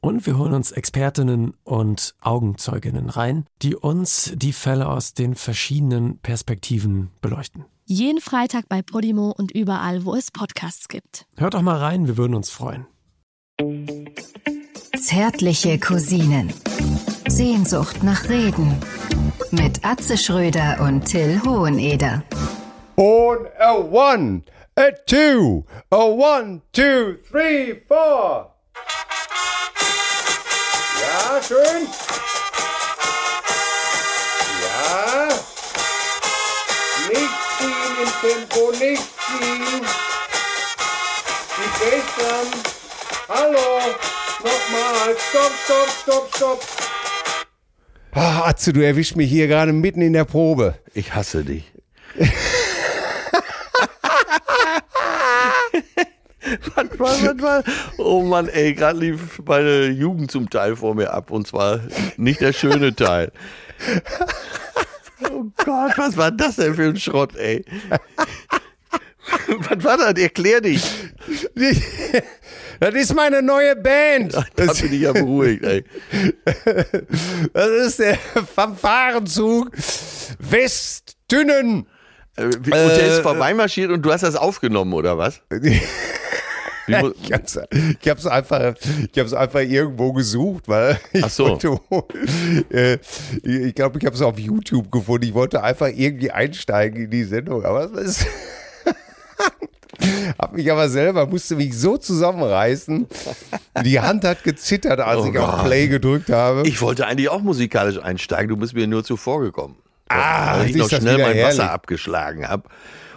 Und wir holen uns Expertinnen und Augenzeuginnen rein, die uns die Fälle aus den verschiedenen Perspektiven beleuchten. Jeden Freitag bei Podimo und überall, wo es Podcasts gibt. Hört doch mal rein, wir würden uns freuen. Zärtliche Cousinen. Sehnsucht nach Reden. Mit Atze Schröder und Till Hoheneder. Und a one, a two, a one, two, three, four. Ja, schön. Ja. Nicht ziehen im Tempo, nicht ziehen. Die Bassdrum. Hallo. Nochmal. Stopp, stopp, stopp, stopp. Ah, Atze, du erwischst mich hier gerade mitten in der Probe. Ich hasse dich. was war, was war? Oh Mann, ey, gerade lief meine Jugend zum Teil vor mir ab und zwar nicht der schöne Teil. Oh Gott, was war das denn für ein Schrott, ey? Was war das? Erklär dich. Das ist meine neue Band. Da bin ich ja beruhigt, ey. Das ist der Fanfarenzug Westdünnen. Äh, Und der ist vorbeimarschiert und du hast das aufgenommen, oder was? Ich hab's, ich hab's einfach, ich hab's einfach irgendwo gesucht, weil ich Ach so. wollte, äh, ich glaube, ich habe es auf YouTube gefunden. Ich wollte einfach irgendwie einsteigen in die Sendung, aber es ist, hab mich aber selber, musste mich so zusammenreißen. Die Hand hat gezittert, als Oh ich auf Gott. Play gedrückt habe. Ich wollte eigentlich auch musikalisch einsteigen, du bist mir nur zuvor gekommen. Ah, weil ich noch das schnell mein herrlich. Wasser abgeschlagen habe.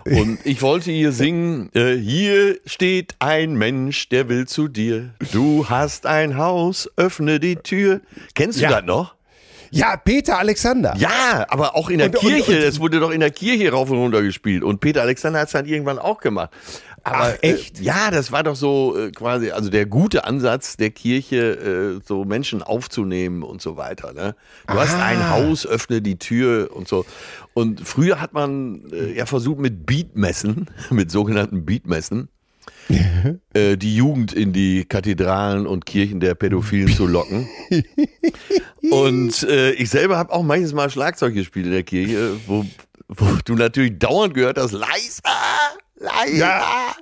Und ich wollte hier singen, äh, hier steht ein Mensch, der will zu dir. Du hast ein Haus, öffne die Tür. Kennst du Ja. das noch? Ja, Peter Alexander. Ja, aber auch in der Und- Kirche, es wurde doch in der Kirche rauf und runter gespielt. Und Peter Alexander hat es dann irgendwann auch gemacht. Aber, Ach, echt? Äh, ja, das war doch so äh, quasi, also der gute Ansatz der Kirche, äh, so Menschen aufzunehmen und so weiter. Ne? Du hast Ah. ein Haus, öffne die Tür und so. Und früher hat man äh, ja versucht mit Beatmessen, mit sogenannten Beatmessen, äh, die Jugend in die Kathedralen und Kirchen der Pädophilen zu locken. Und äh, ich selber habe auch manches Mal Schlagzeug gespielt in der Kirche, wo, wo du natürlich dauernd gehört hast, leiser, leiser. Ja.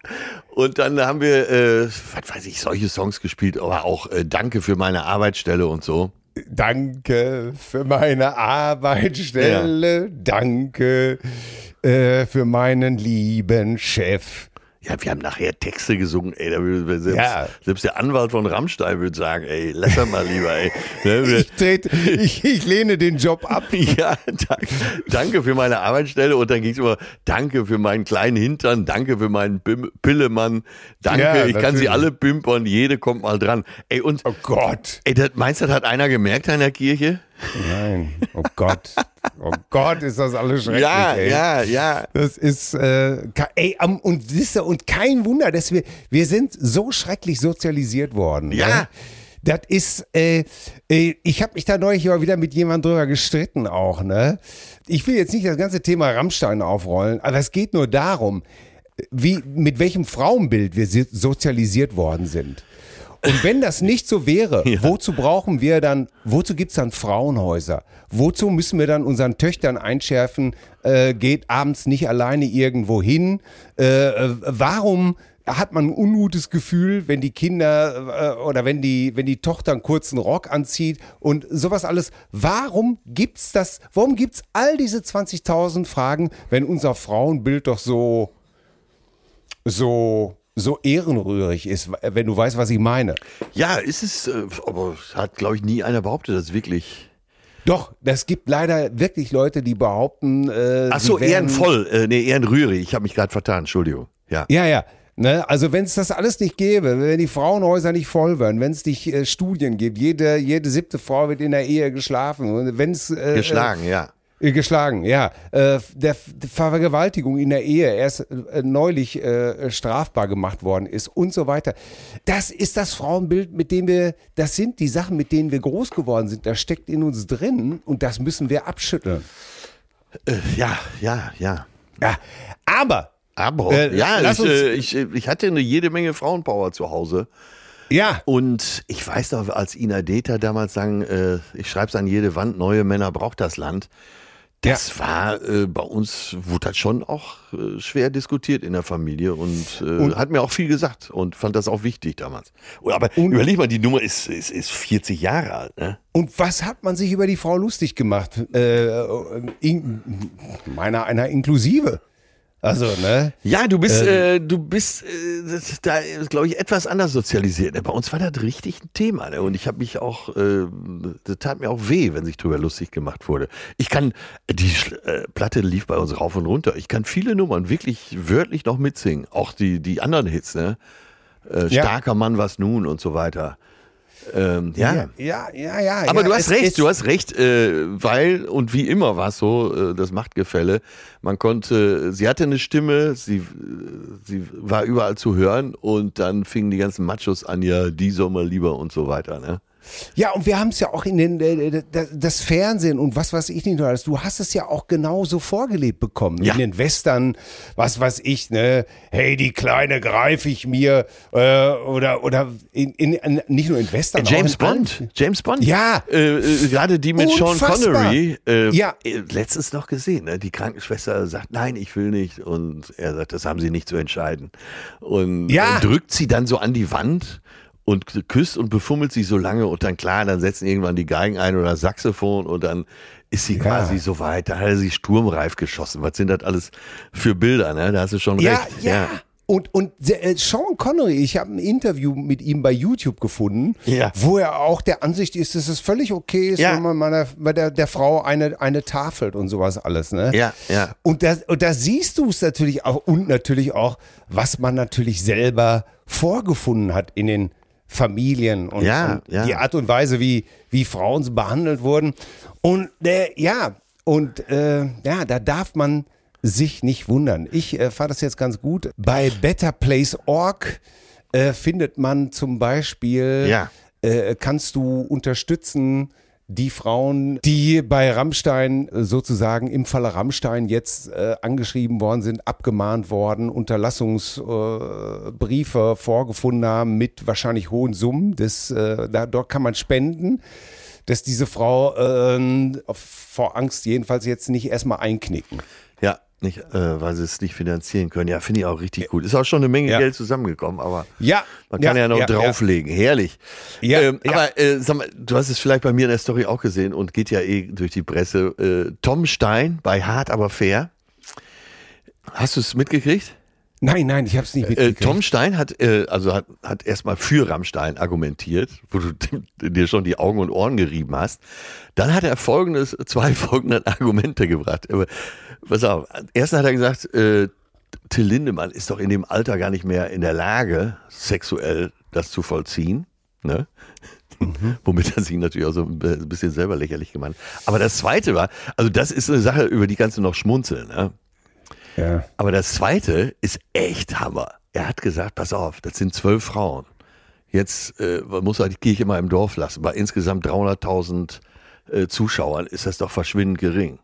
Und dann haben wir, äh, was weiß ich, solche Songs gespielt, aber auch äh, Danke für meine Arbeitsstelle und so. Danke für meine Arbeitsstelle. Danke äh, für meinen lieben Chef. Ja, wir haben nachher Texte gesungen, ey, da selbst, Ja. selbst der Anwalt von Rammstein würde sagen, ey, lass das mal lieber, ey. Ne, Ich, trete, ich, ich lehne den Job ab. Ja, dank, danke für meine Arbeitsstelle und dann ging es immer, danke für meinen kleinen Hintern, danke für meinen Bim Pillemann, danke, Ja, ich kann sie alle pimpern, jede kommt mal dran. Ey, und, Oh Gott. ey, das, meinst du, das hat einer gemerkt in der Kirche? Nein. Oh Gott. Oh Gott, ist das alles schrecklich. ja, ey. ja, ja. Das ist, äh, ey, und siehst du, und kein Wunder, dass wir, wir sind so schrecklich sozialisiert worden. Ja. Ne? Das ist, äh, äh, ich habe mich da neulich mal wieder mit jemandem drüber gestritten auch, ne? Ich will jetzt nicht das ganze Thema Rammstein aufrollen, aber es geht nur darum, wie, mit welchem Frauenbild wir si- sozialisiert worden sind. Und wenn das nicht so wäre, wozu brauchen wir dann, wozu gibt's dann Frauenhäuser? Wozu müssen wir dann unseren Töchtern einschärfen, äh, geht abends nicht alleine irgendwo hin? Äh, äh, warum hat man ein ungutes Gefühl, wenn die Kinder äh, oder wenn die, wenn die Tochter einen kurzen Rock anzieht und sowas alles? Warum gibt's das, warum gibt's all diese 20.000 Fragen, wenn unser Frauenbild doch so, so, so ehrenrührig ist, wenn du weißt, was ich meine? Ja, ist es, äh, aber hat, glaube ich, nie einer behauptet, das wirklich. Doch, es gibt leider wirklich Leute, die behaupten, äh, Ach so, ehrenvoll, äh, nee, ehrenrührig, ich habe mich gerade vertan, Entschuldigung. Ja. Ja, ja. Ne? Also wenn es das alles nicht gäbe, wenn die Frauenhäuser nicht voll wären, wenn es nicht äh, Studien gibt, jede, jede siebte Frau wird in der Ehe geschlafen, wenn es äh, Geschlagen, ja. Äh, Geschlagen, ja. Äh, der, Vergewaltigung in der Ehe erst äh, neulich strafbar gemacht worden ist und so weiter. Das ist das Frauenbild, mit dem wir, das sind die Sachen, mit denen wir groß geworden sind. Das steckt in uns drin und das müssen wir abschütteln. Ja, ja, ja. Ja, aber. Aber, Äh, ja, ich, äh, ich, ich hatte eine jede Menge Frauenpower zu Hause. Ja, Und ich weiß noch, als Ina Deta damals sang, äh, ich schreib's an jede Wand, neue Männer braucht das Land. Das war äh, bei uns, wurde das schon auch äh, schwer diskutiert in der Familie und, äh, Und- hat mir auch viel gesagt und fand das auch wichtig damals. Oh, Aber überleg mal, die Nummer ist, ist, ist 40 Jahre alt, ne? Und was hat man sich über die Frau lustig gemacht? Äh, in, meiner einer inklusive. Also, ne? Ja, du bist, äh, du bist, äh, da glaube ich etwas anders sozialisiert. Bei uns war das richtig ein Thema, ne? Und ich habe mich auch, äh, das tat mir auch weh, wenn sich drüber lustig gemacht wurde. Ich kann, die äh, Platte lief bei uns rauf und runter. Ich kann viele Nummern wirklich wörtlich noch mitsingen. Auch die, die anderen Hits, ne? Äh, Ja. Starker Mann, was nun und so weiter. Ähm, ja. Ja, ja, ja. Aber ja, du hast recht, du hast recht, äh, weil und wie immer war es so, äh, das Machtgefälle. Man konnte, sie hatte eine Stimme, sie, äh, sie war überall zu hören und dann fingen die ganzen Machos an, ja, die soll mal lieber und so weiter. Ne? Ja, und wir haben es ja auch in den, äh, das- Fernsehen und was weiß ich nicht nur alles. Du hast es ja auch genauso vorgelebt bekommen. Ja. In den Western, was weiß ich, ne? Hey, die Kleine greife ich mir. Äh, oder oder in, in, nicht nur in Western. James auch in Bond, allen- James Bond. Ja. Äh, äh, gerade die mit Sean Unfassbar. Connery. Äh, Ja. äh, Letztens noch gesehen, ne? die Krankenschwester sagt, nein, ich will nicht. Und er sagt, das haben sie nicht zu entscheiden. Und Ja. äh, drückt sie dann so an die Wand und küsst und befummelt sie so lange und dann klar, dann setzen irgendwann die Geigen ein oder das Saxophon und dann ist sie quasi so weit. Da hat er sie sturmreif geschossen. Was sind das alles für Bilder, ne? Da hast du schon Ja, recht. ja. Und, und äh, Sean Connery, ich habe ein Interview mit ihm bei YouTube gefunden, Ja. wo er auch der Ansicht ist, dass es völlig okay ist, Ja. wenn man meiner, bei der, der Frau eine, eine tafelt und sowas alles. Ne? Ja, ja. Und da, und da siehst du es natürlich auch und natürlich auch, was man natürlich selber vorgefunden hat in den Familien und, Ja, und ja. die Art und Weise, wie, wie Frauen behandelt wurden. Und äh, ja, und äh, ja, da darf man sich nicht wundern. Ich äh, fand das jetzt ganz gut. Bei betterplace.org äh, findet man zum Beispiel, Ja. äh, kannst du unterstützen, die Frauen, die bei Rammstein äh, sozusagen im Falle Rammstein jetzt äh, angeschrieben worden sind, abgemahnt worden, Unterlassungsbriefe äh, vorgefunden haben mit wahrscheinlich hohen Summen. Das, äh, da, dort kann man spenden, dass diese Frau äh, vor Angst jedenfalls jetzt nicht erstmal einknicken. Ja, nicht, äh, weil sie es nicht finanzieren können. Ja, finde ich auch richtig gut. Ist auch schon eine Menge Ja. Geld zusammengekommen, aber Ja, man kann ja, noch drauflegen. Herrlich. Ja, ähm, ja. Aber äh, sag mal, du hast es vielleicht bei mir in der Story auch gesehen und geht ja eh durch die Presse. Äh, Tom Stein bei Hart aber fair. Hast du es mitgekriegt? Nein, nein, ich habe es nicht Äh, mitgekriegt. Tom Stein hat, äh, also hat, hat erstmal für Rammstein argumentiert, wo du dir schon die Augen und Ohren gerieben hast. Dann hat er folgendes, zwei folgende Argumente gebracht. Pass auf, erstens hat er gesagt, äh, Till Lindemann ist doch in dem Alter gar nicht mehr in der Lage, sexuell das zu vollziehen. Ne? Womit er sich natürlich auch so ein bisschen selber lächerlich gemacht hat. Aber das zweite war, also das ist eine Sache, über die kannst du noch schmunzeln. Ne? ja. Aber das zweite ist echt Hammer. Er hat gesagt, pass auf, das sind zwölf Frauen. Jetzt äh, muss er die Kirche mal im Dorf lassen. Bei insgesamt 300.000 äh, Zuschauern ist das doch verschwindend gering.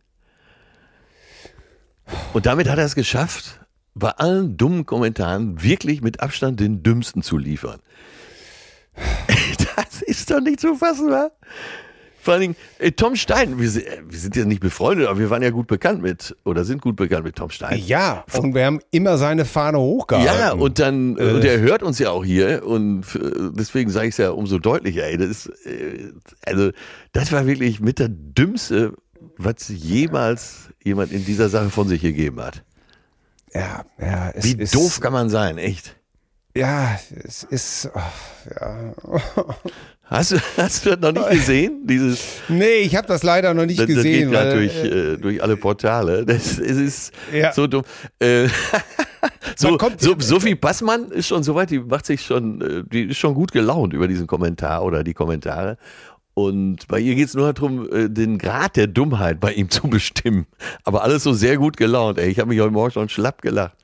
Und damit hat er es geschafft, bei allen dummen Kommentaren wirklich mit Abstand den dümmsten zu liefern. Das ist doch nicht zu fassen, wa? Vor allen Dingen, äh, Tom Stein, wir, sind- äh, wir sind ja nicht befreundet, aber wir waren ja gut bekannt mit, oder sind gut bekannt mit Tom Stein. Ja, und wir haben immer seine Fahne hochgehalten. Ja, und dann, Äh. und er hört uns ja auch hier und äh, deswegen sage ich es ja umso deutlicher, ey, das ist, äh, also, das war wirklich mit der dümmste, was jemals jemand in dieser Sache von sich gegeben hat. ja, ja, es Wie ist, doof kann man sein, echt. Ja, es ist, ach, ja. Hast du, hast du das noch nicht gesehen? Dieses, Nee, ich habe das leider noch nicht das, das gesehen. geht gerade durch, äh, durch alle Portale. Das, es ist Ja. so dumm. Äh, so, so, Sophie Passmann ist schon soweit, die macht sich schon, äh, die ist schon gut gelaunt über diesen Kommentar oder die Kommentare. Und bei ihr geht es nur darum, äh, den Grad der Dummheit bei ihm zu bestimmen. Aber alles so sehr gut gelaunt. Ey. Ich habe mich heute Morgen schon schlapp gelacht.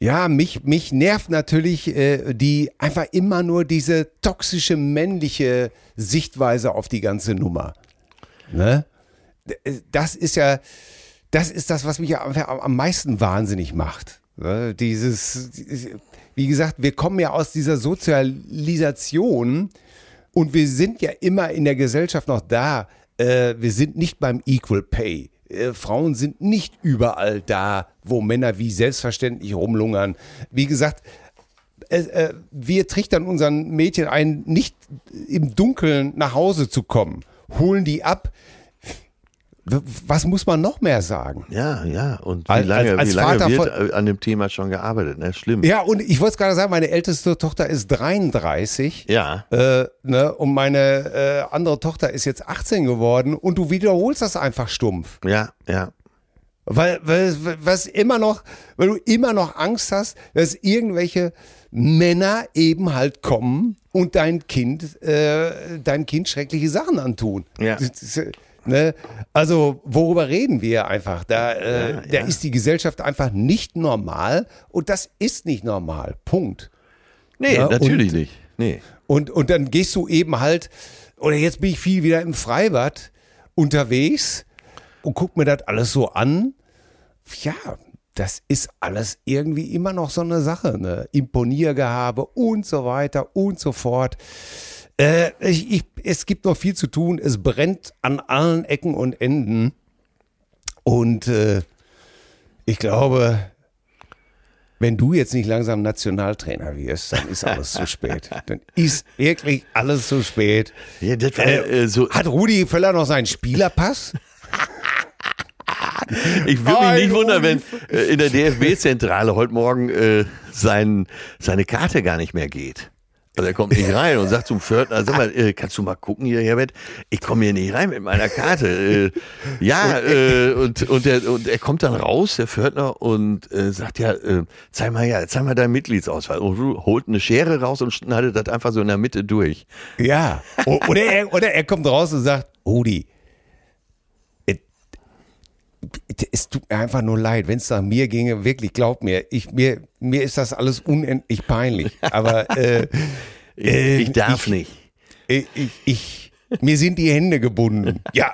Ja, mich, mich nervt natürlich äh, die einfach immer nur diese toxische männliche Sichtweise auf die ganze Nummer. Ne? Das ist ja, das ist das, was mich am meisten wahnsinnig macht. Ne? Dieses, wie gesagt, wir kommen ja aus dieser Sozialisation und wir sind ja immer in der Gesellschaft noch da. Äh, wir sind nicht beim Equal Pay. Äh, Frauen sind nicht überall da, wo Männer wie selbstverständlich rumlungern. Wie gesagt, äh, äh, wir trichtern unseren Mädchen ein, nicht im Dunkeln nach Hause zu kommen, holen die ab. Was muss man noch mehr sagen? Ja, ja. Und wie Als- lange, als- als wie lange Vater wird von- an dem Thema schon gearbeitet? Ne? Schlimm. Ja, und ich wollte es gerade sagen, meine älteste Tochter ist 33. Ja. Äh, ne, und meine äh, andere Tochter ist jetzt 18 geworden und du wiederholst das einfach stumpf. Ja, ja. Weil, weil was immer noch, weil du immer noch Angst hast, dass irgendwelche Männer eben halt kommen und dein Kind, äh, dein Kind schreckliche Sachen antun. Ja. Das äh, ne? Also worüber reden wir einfach? Da, äh, Ja, da ja. ist die Gesellschaft einfach nicht normal und das ist nicht normal. Punkt. Nee, Ja, natürlich und- nicht. Nee. Und, und dann gehst du eben halt, oder jetzt bin ich viel wieder im Freibad unterwegs und guck mir das alles so an. Ja, das ist alles irgendwie immer noch so eine Sache, ne? Imponiergehabe und so weiter und so fort. Äh, ich, ich, es gibt noch viel zu tun. Es brennt an allen Ecken und Enden. Und äh, ich glaube, wenn du jetzt nicht langsam Nationaltrainer wirst, dann ist alles zu spät. Dann ist wirklich alles zu spät. Ja, war, Äh, äh, so, Hat Rudi Völler noch seinen Spielerpass? ich würde mich nicht wundern, wenn äh, in der DFB-Zentrale heute Morgen äh, sein, seine Karte gar nicht mehr geht. Also er kommt nicht rein und sagt zum Pförtner, sag mal, äh, kannst du mal gucken hier, Herbert? Ich komme hier nicht rein mit meiner Karte. Äh, ja, äh, und, und, der, und er kommt dann raus, der Pförtner, und äh, sagt, ja, äh, zeig mal ja, zeig mal deinen Mitgliedsausweis. Und holt eine Schere raus und schneidet das einfach so in der Mitte durch. Ja. Oder er, oder er kommt raus und sagt, Rudi, es- es tut mir einfach nur leid, wenn es nach mir ginge, wirklich, glaub mir, ich, mir, mir ist das alles unendlich peinlich. Aber äh, Ich, Äh, ich darf ich- nicht. ich, ich, ich, mir sind die Hände gebunden. Ja.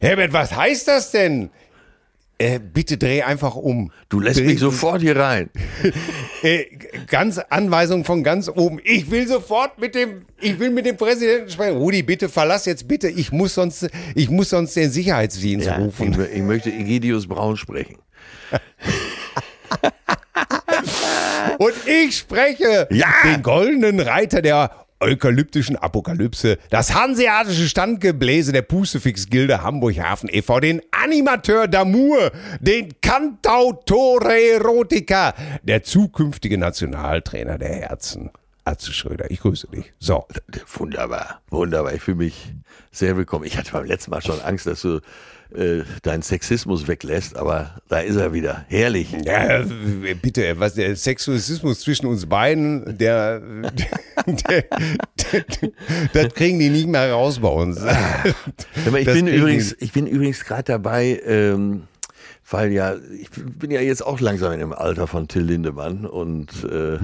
Herbert, was heißt das denn? Äh, bitte dreh einfach um. Du lässt dreh, mich sofort hier rein. Äh, ganz Anweisung von ganz oben. Ich will sofort mit dem, ich will mit dem Präsidenten sprechen. Rudi, bitte verlass jetzt bitte. Ich muss sonst, ich muss sonst den Sicherheitsdienst Ja, ich, rufen. mö- ich möchte Egidius Braun sprechen. Und ich spreche Ja! den goldenen Reiter der eukalyptischen Apokalypse, das hanseatische Standgebläse der Pustefix-Gilde Hamburg-Hafen e.V., den Animateur d'Amour, den Cantautore Erotica, der zukünftige Nationaltrainer der Herzen. Atze Schröder, ich grüße dich. So. Wunderbar, wunderbar. Ich fühle mich sehr willkommen. Ich hatte beim letzten Mal schon Angst, dass du äh, deinen Sexismus weglässt, aber da ist er wieder. Herrlich. Ja, bitte, was der Sexualismus zwischen uns beiden, der, der, der, das kriegen die nicht mehr raus bei uns. Mal, ich, Das bin übrigens, ich bin übrigens gerade dabei, ähm, weil ja, ich bin ja jetzt auch langsam in dem Alter von Till Lindemann und äh,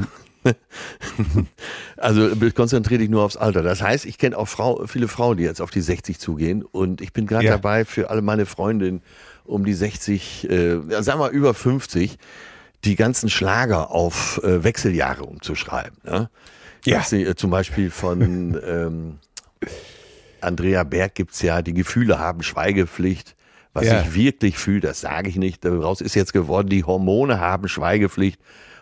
also konzentriere dich nur aufs Alter. Das heißt, ich kenne auch Frau, viele Frauen, die jetzt auf die 60 zugehen und ich bin gerade Ja. dabei für alle meine Freundinnen um die 60, äh, sagen wir über 50, die ganzen Schlager auf äh, Wechseljahre umzuschreiben. Ne? Ja. Sie, äh, zum Beispiel von ähm, Andrea Berg gibt's ja, die Gefühle haben Schweigepflicht. Was Ja. ich wirklich fühle, das sage ich nicht. Daraus ist jetzt geworden, die Hormone haben Schweigepflicht.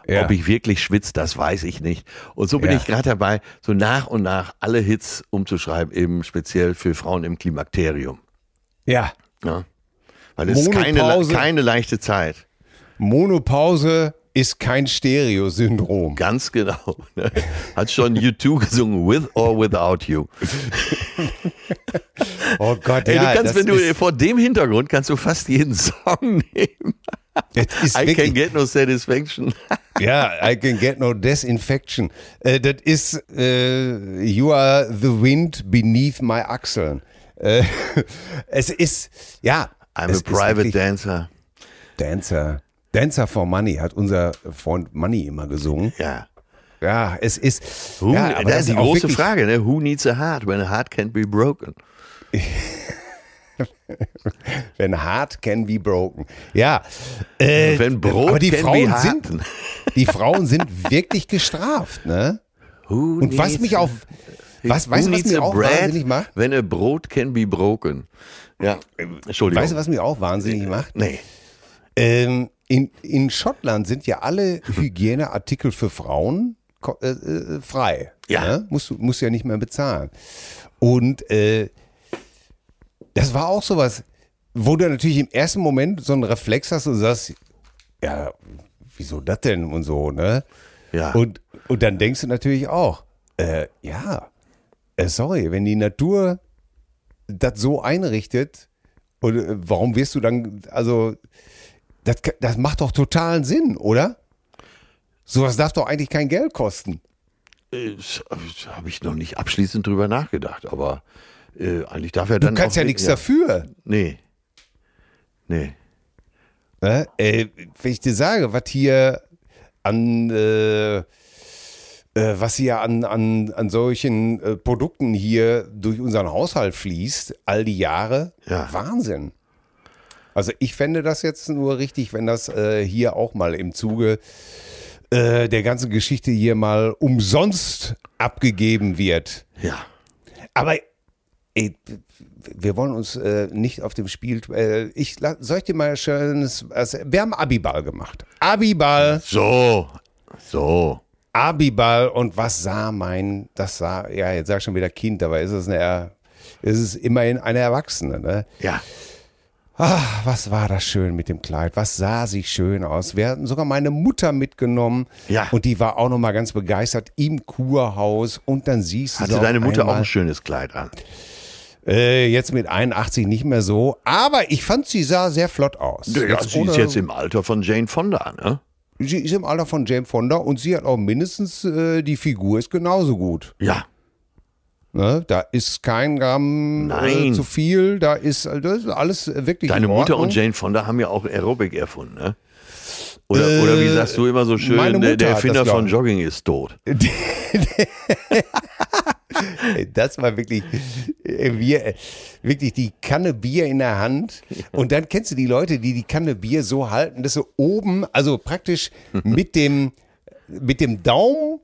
Ja. Ob ich wirklich schwitze, das weiß ich nicht. Und so bin Ja. ich gerade dabei, so nach und nach alle Hits umzuschreiben, eben speziell für Frauen im Klimakterium. Ja, Ja? Weil es ist keine, Monopause. keine leichte Zeit. Monopause ist kein Stereo-Syndrom. Ganz genau. ne? Hat schon U2 gesungen, With or Without You. Oh Gott, Ey, ja, du kannst, das wenn du vor dem Hintergrund kannst du fast jeden Song nehmen. I wirklich, can get no satisfaction. ja, I can get no disinfection. Äh, das ist äh, You are the wind beneath my Achseln. Äh, es ist, ja. I'm a private wirklich dancer. Dancer. Dancer for Money hat unser Freund Money immer gesungen. Ja. Ja, es ist. Who, ja, aber das ist die große wirklich- Frage, ne? Who needs a heart when a heart can't be broken? Wenn heart can be broken. Ja. Äh, Wenn Brot aber die Frauen sind, die Frauen sind wirklich gestraft, ne? Who Und was mich auf, was, weißt du, was a auch bread wahnsinnig macht? When a brot can be broken. Ja, Entschuldigung. Weißt du, was mir auch wahnsinnig macht? Nee. Ähm, in, in Schottland sind ja alle Hygieneartikel für Frauen äh, äh, frei. Ja. Ne? Musst, du- musst ja nicht mehr bezahlen. Und äh, das war auch sowas, wo du natürlich im ersten Moment so einen Reflex hast und sagst, ja, wieso das denn und so, ne? Ja. Und, und dann denkst du natürlich auch, äh, ja, äh, sorry, wenn die Natur das so einrichtet, und äh, warum wirst du dann, also, das, das macht doch totalen Sinn, oder? Sowas darf doch eigentlich kein Geld kosten. Äh, Habe ich noch nicht abschließend drüber nachgedacht, aber äh, eigentlich darf er Du dann. kannst auch ja nicht- nichts dafür. Nee. Nee. Ne? Äh, wenn ich dir sage, was hier an, äh, äh, was hier an, an, an solchen äh, Produkten hier durch unseren Haushalt fließt, all die Jahre, Ja. Wahnsinn. Also ich fände das jetzt nur richtig, wenn das äh, hier auch mal im Zuge äh, der ganzen Geschichte hier mal umsonst abgegeben wird. Ja. Aber ey, wir wollen uns äh, nicht auf dem Spiel. Äh, ich soll ich dir mal schönes. Also, wir haben Abiball gemacht. Abiball, So. So. Abiball und was sah mein? Das sah ja jetzt sag ich schon wieder Kind, dabei ist es eine. Ist es immerhin eine Erwachsene, ne? Ja. Ach, was war das schön mit dem Kleid? Was sah sie schön aus? Wir hatten sogar meine Mutter mitgenommen. Ja. Und die war auch nochmal ganz begeistert im Kurhaus. Und dann siehst du Hatte deine Mutter auch einmal- ein schönes Kleid an? Äh, jetzt mit 81 nicht mehr so. Aber ich fand, sie sah sehr flott aus. Ja, Jetzt sie ist jetzt im Alter von Jane Fonda, ne? sie ist im Alter von Jane Fonda und sie hat auch mindestens, äh, die Figur ist genauso gut. Ja. Ne? Da ist kein Gramm äh, zu viel, da ist, äh, das ist alles äh, wirklich Deine in Mutter und Jane Fonda haben ja auch Aerobic erfunden, ne? Oder, oder wie sagst du immer so schön, der, der Erfinder von. Jogging ist tot. Das war wirklich, äh, wir, äh, wirklich die Kanne Bier in der Hand. Und dann kennst du die Leute, die die Kanne Bier so halten, dass sie oben, also praktisch mit dem, mit dem Daumen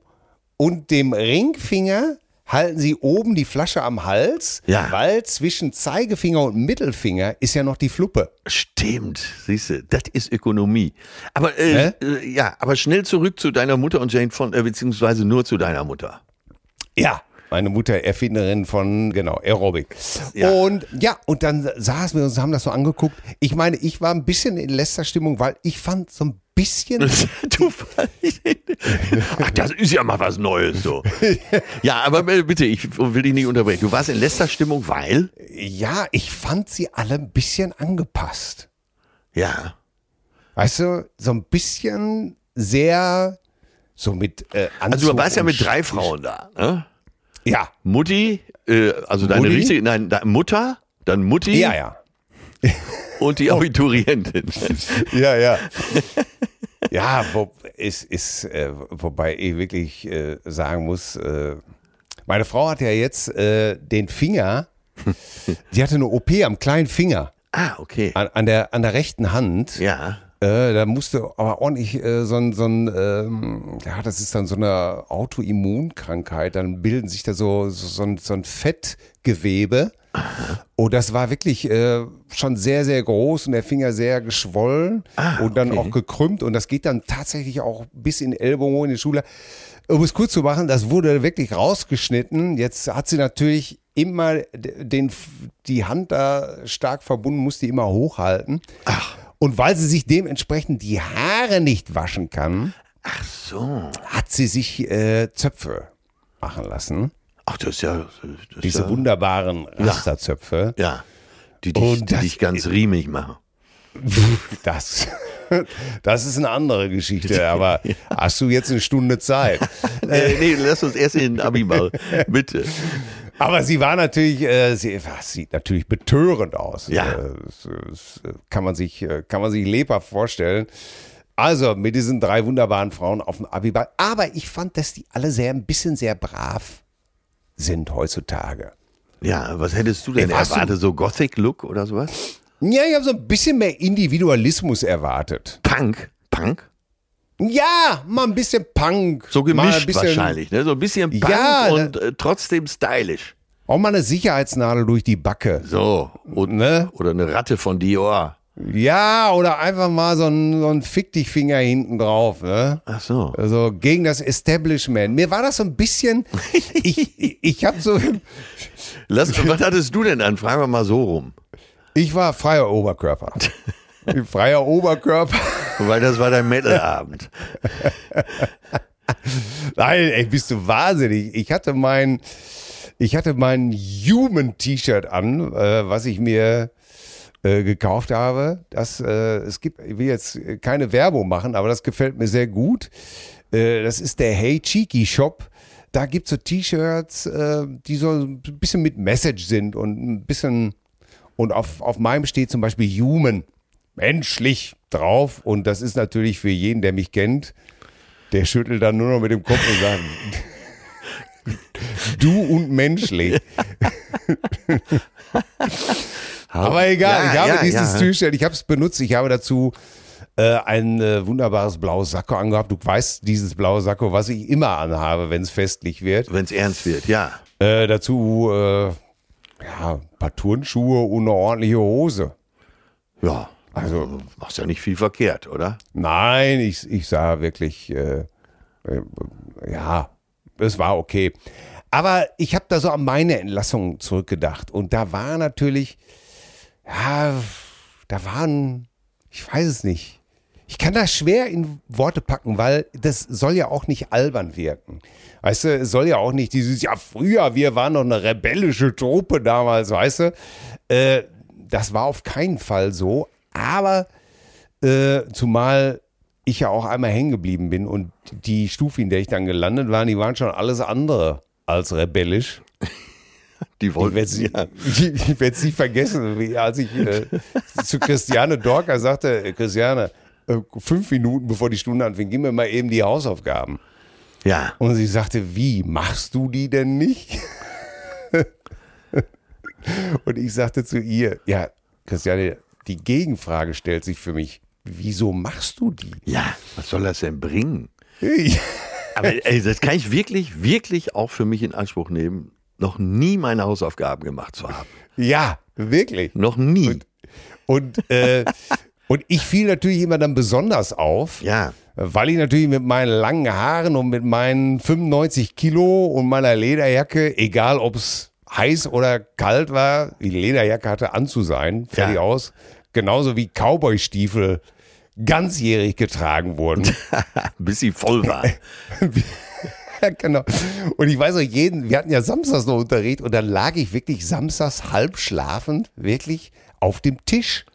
und dem Ringfinger halten sie oben die Flasche am Hals, Ja. weil zwischen Zeigefinger und Mittelfinger ist ja noch die Fluppe. Stimmt, siehst du, das ist Ökonomie. Aber äh, äh, ja, aber schnell zurück zu deiner Mutter und Jane Fonda, äh, beziehungsweise nur zu deiner Mutter. Ja. Meine Mutter, Erfinderin von, genau, Aerobic. Ja. Und ja, und dann saßen wir uns, haben das so angeguckt. Ich meine, ich war ein bisschen in Lästerstimmung, weil ich fand so ein bisschen, du, Ach, das ist ja mal was Neues so. Ja, aber äh, bitte, ich will dich nicht unterbrechen. Du warst in Lästerstimmung, weil? ja, ich fand sie alle ein bisschen angepasst. Ja. Weißt du, so ein bisschen sehr, so mit äh, Also Anzug du warst ja und mit drei Frauen da. Ne? Ja, Mutti, äh, also deine Mutti? richtige, nein, da, Mutter, dann Mutti ja, ja. und die Abiturientin. Ja, ja. ja, wo, ist, ist, äh, wobei ich wirklich äh, sagen muss, äh, meine Frau hat ja jetzt äh, den Finger, sie hatte eine OP am kleinen Finger, ah, okay. an, an, der, an der rechten Hand. Ja. Äh, da musste aber ordentlich äh, so ein, so ein ähm, ja, das ist dann so eine Autoimmunkrankheit, dann bilden sich da so, so, so, ein, so ein Fettgewebe. Oh, das war wirklich äh, schon sehr, sehr groß und der Finger sehr geschwollen und dann okay. auch gekrümmt und das geht dann tatsächlich auch bis in den Ellbogen in die Schule. Um es kurz zu machen, das wurde wirklich rausgeschnitten. Jetzt hat sie natürlich immer den, die Hand da stark verbunden, muss die immer hochhalten. Ach. Und weil sie sich dementsprechend die Haare nicht waschen kann, Ach so. hat sie sich äh, Zöpfe machen lassen. Ach, das ist ja. Das ist Diese ja, wunderbaren Rasterzöpfe. Ja. Die dich, Und die das- dich ganz riemig machen. Das, Das ist eine andere Geschichte, aber hast du jetzt eine Stunde Zeit? Äh, nee, lass uns erst in den Abi mal. Bitte. Aber sie war natürlich, äh, sie was, sieht natürlich betörend aus. Ja. Äh, das, das kann man sich, äh, kann man sich lebhaft vorstellen. Also mit diesen drei wunderbaren Frauen auf dem Abiball. Aber ich fand, dass die alle sehr, ein bisschen sehr brav sind heutzutage. Ja, was hättest du denn warst du- erwartet? So Gothic-Look oder sowas? Ja, ich habe so ein bisschen mehr Individualismus erwartet. Punk? Punk? Ja, mal ein bisschen Punk. So gemischt bisschen, wahrscheinlich, ne? So ein bisschen Punk Ja, und äh, trotzdem stylisch. Auch mal eine Sicherheitsnadel durch die Backe. So. Und, Ne? Oder eine Ratte von Dior. Ja, oder einfach mal so ein, so ein Fick dich Finger hinten drauf. Ne? Ach so. Also gegen das Establishment. Mir war das so ein bisschen, ich, ich, ich habe so, Lass, was hattest du denn an? Fragen wir mal so rum. ich war freier Oberkörper. freier Oberkörper. Weil das war dein Metal-Abend. Nein, ey, bist du wahnsinnig. Ich hatte mein, ich hatte mein Human-T-Shirt an, äh, was ich mir äh, gekauft habe. Das, äh, es gibt, ich will jetzt keine Werbung machen, aber das gefällt mir sehr gut. Äh, das ist der Hey Cheeky Shop. Da gibt es so T-Shirts, äh, die so ein bisschen mit Message sind und ein bisschen, und auf, auf meinem steht zum Beispiel Human, menschlich drauf. Und das ist natürlich für jeden, der mich kennt, der schüttelt dann nur noch mit dem Kopf und sagt, du und menschlich. Aber egal, Ja, ich habe ja, dieses ja. T-Shirt, ich habe es benutzt, ich habe dazu äh, ein äh, wunderbares blaues Sakko angehabt. Du weißt, dieses blaue Sakko, was ich immer anhabe, wenn es festlich wird. Wenn es ernst wird, ja. Äh, dazu äh, ja, ein paar Turnschuhe und eine ordentliche Hose. Ja. Also Machst ja nicht viel verkehrt, oder? Nein, ich, ich sah wirklich, äh, äh, ja, es war okay. Aber ich habe da so an meine Entlassung zurückgedacht. Und da war natürlich, ja, da waren, ich weiß es nicht. Ich kann das schwer in Worte packen, weil das soll ja auch nicht albern wirken. Weißt du, es soll ja auch nicht dieses, ja, früher, wir waren doch eine rebellische Truppe damals, weißt du. Äh, das war auf keinen Fall so. Aber äh, zumal ich ja auch einmal hängen geblieben bin und die Stufe, in der ich dann gelandet war, die waren schon alles andere als rebellisch. Die Ich wollten werde es ich, ich werd's nicht vergessen, wie, als ich äh, zu Christiane Dorker sagte, äh, Christiane, äh, fünf Minuten bevor die Stunde anfing, gib mir mal eben die Hausaufgaben. Ja. Und sie sagte, wie, machst du die denn nicht? Und ich sagte zu ihr, ja, Christiane, die Gegenfrage stellt sich für mich, wieso machst du die? Ja, was soll das denn bringen? Aber ey, das kann ich wirklich, wirklich auch für mich in Anspruch nehmen, noch nie meine Hausaufgaben gemacht zu haben. Ja, wirklich. Noch nie. Und, äh, und ich fiel natürlich immer dann besonders auf, Ja. weil ich natürlich mit meinen langen Haaren und mit meinen 95 Kilo und meiner Lederjacke, egal ob es heiß oder kalt war, die Lederjacke hatte an zu sein, fertig Ja. aus. Genauso wie Cowboy-Stiefel ganzjährig getragen wurden. Bis sie voll war. Genau. Und ich weiß auch jeden, wir hatten ja samstags noch Unterricht und dann lag ich wirklich samstags halb schlafend, wirklich auf dem Tisch.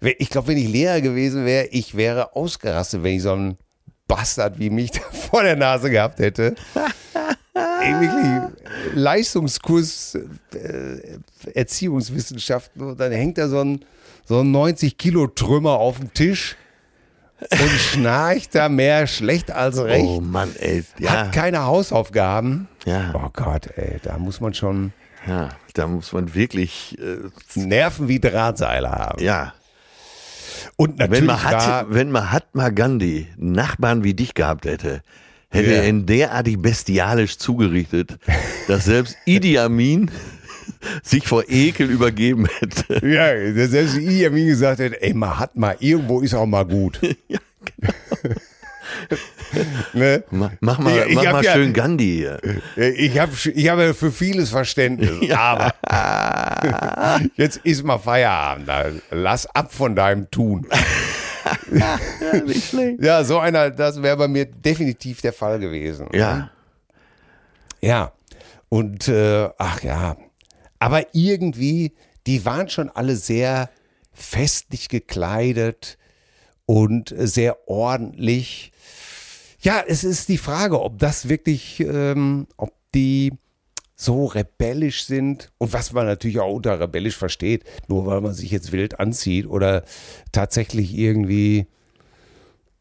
Ich glaube, wenn ich Lehrer gewesen wäre, ich wäre ausgerastet, wenn ich so einen Bastard wie mich da vor der Nase gehabt hätte. Wirklich, Leistungskurs äh, Erziehungswissenschaften und dann hängt da so ein, so ein 90 Kilo Trümmer auf dem Tisch und schnarcht da mehr schlecht als recht Oh Mann, ey. Ja. hat keine Hausaufgaben. Ja. Oh Gott, ey, da muss man schon ja. Da muss man wirklich, äh, Nerven wie Drahtseile haben. ja. Und natürlich Wenn man, hat, wenn Mahatma Gandhi Nachbarn wie dich gehabt hätte, hätte Ja. er ihn derartig bestialisch zugerichtet, dass selbst Idi Amin sich vor Ekel übergeben hätte. ja, selbst Idi Amin gesagt hat, ey, man hat mal, irgendwo ist auch mal gut. Ja, ne? Mach, mal, Ich- ich mach mal ja- schön Gandhi hier. Ich habe ich hab ja für vieles Verständnis, aber jetzt ist mal Feierabend. Lass ab von deinem Tun. Ja, nicht schlecht. Ja, so einer, das wäre bei mir definitiv der Fall gewesen. Ja, Ja. Und äh, ach ja. Aber irgendwie, die waren schon alle sehr festlich gekleidet und sehr ordentlich. Ja, es ist die Frage, ob das wirklich, ähm, ob die so rebellisch sind und was man natürlich auch unter rebellisch versteht, nur weil man sich jetzt wild anzieht oder tatsächlich irgendwie,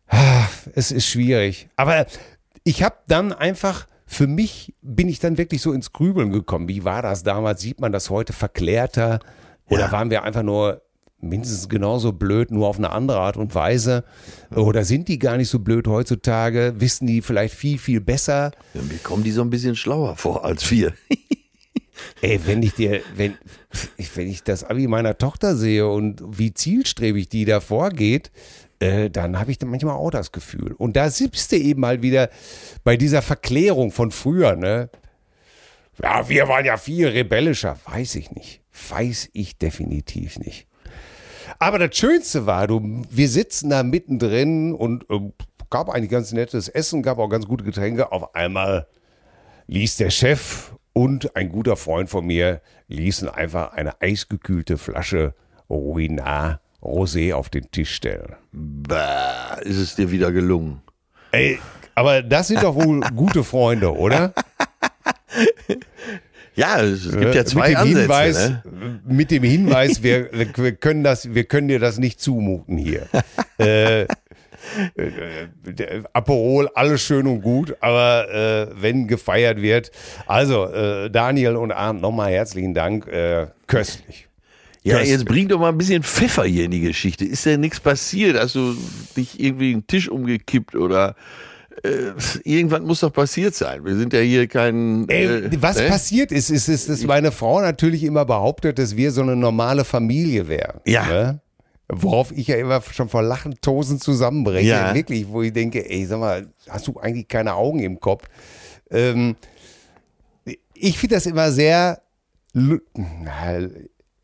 ah, es ist schwierig. Aber ich habe dann einfach, für mich bin ich dann wirklich so ins Grübeln gekommen. Wie war das damals? Sieht man das heute verklärter? Oder Ja. waren wir einfach nur mindestens genauso blöd, nur auf eine andere Art und Weise? Oder sind die gar nicht so blöd heutzutage? Wissen die vielleicht viel, viel besser? Ja, mir kommen die so ein bisschen schlauer vor als wir. Ey, wenn ich dir, wenn, wenn ich das Abi meiner Tochter sehe und wie zielstrebig die da vorgeht, äh, dann habe ich dann manchmal auch das Gefühl. Und da sitzt du eben mal wieder bei dieser Verklärung von früher, ne? Ja, wir waren ja viel rebellischer. Weiß ich nicht. Weiß ich definitiv nicht. Aber das Schönste war, du, wir sitzen da mittendrin und äh, gab eigentlich ganz nettes Essen, gab auch ganz gute Getränke. Auf einmal ließ der Chef und ein guter Freund von mir ließen einfach eine eisgekühlte Flasche Ruinart Rosé auf den Tisch stellen. Bah, ist es dir wieder gelungen. Ey, aber das sind doch wohl gute Freunde, oder? Ja, es gibt ja Äh, zwei mit dem Ansätze. Hinweis, ne? mit dem Hinweis, wir, wir können das, wir können dir das nicht zumuten hier. äh, äh, der Aperol, alles schön und gut, aber äh, wenn gefeiert wird, also äh, Daniel und Arndt, nochmal herzlichen Dank, äh, köstlich. Ja, Köstlich. jetzt bring doch mal ein bisschen Pfeffer hier in die Geschichte. Ist denn nichts passiert? Hast du dich irgendwie einen Tisch umgekippt oder äh, irgendwann muss doch passiert sein. Wir sind ja hier kein. Ey, äh, was ne? passiert ist, ist, ist, dass meine Frau natürlich immer behauptet, dass wir so eine normale Familie wären. Ja. Ne? Worauf ich ja immer schon vor Lachen tosend zusammenbreche. Ja. Wirklich, wo ich denke, ey, sag mal, hast du eigentlich keine Augen im Kopf? Ähm, ich finde das immer sehr,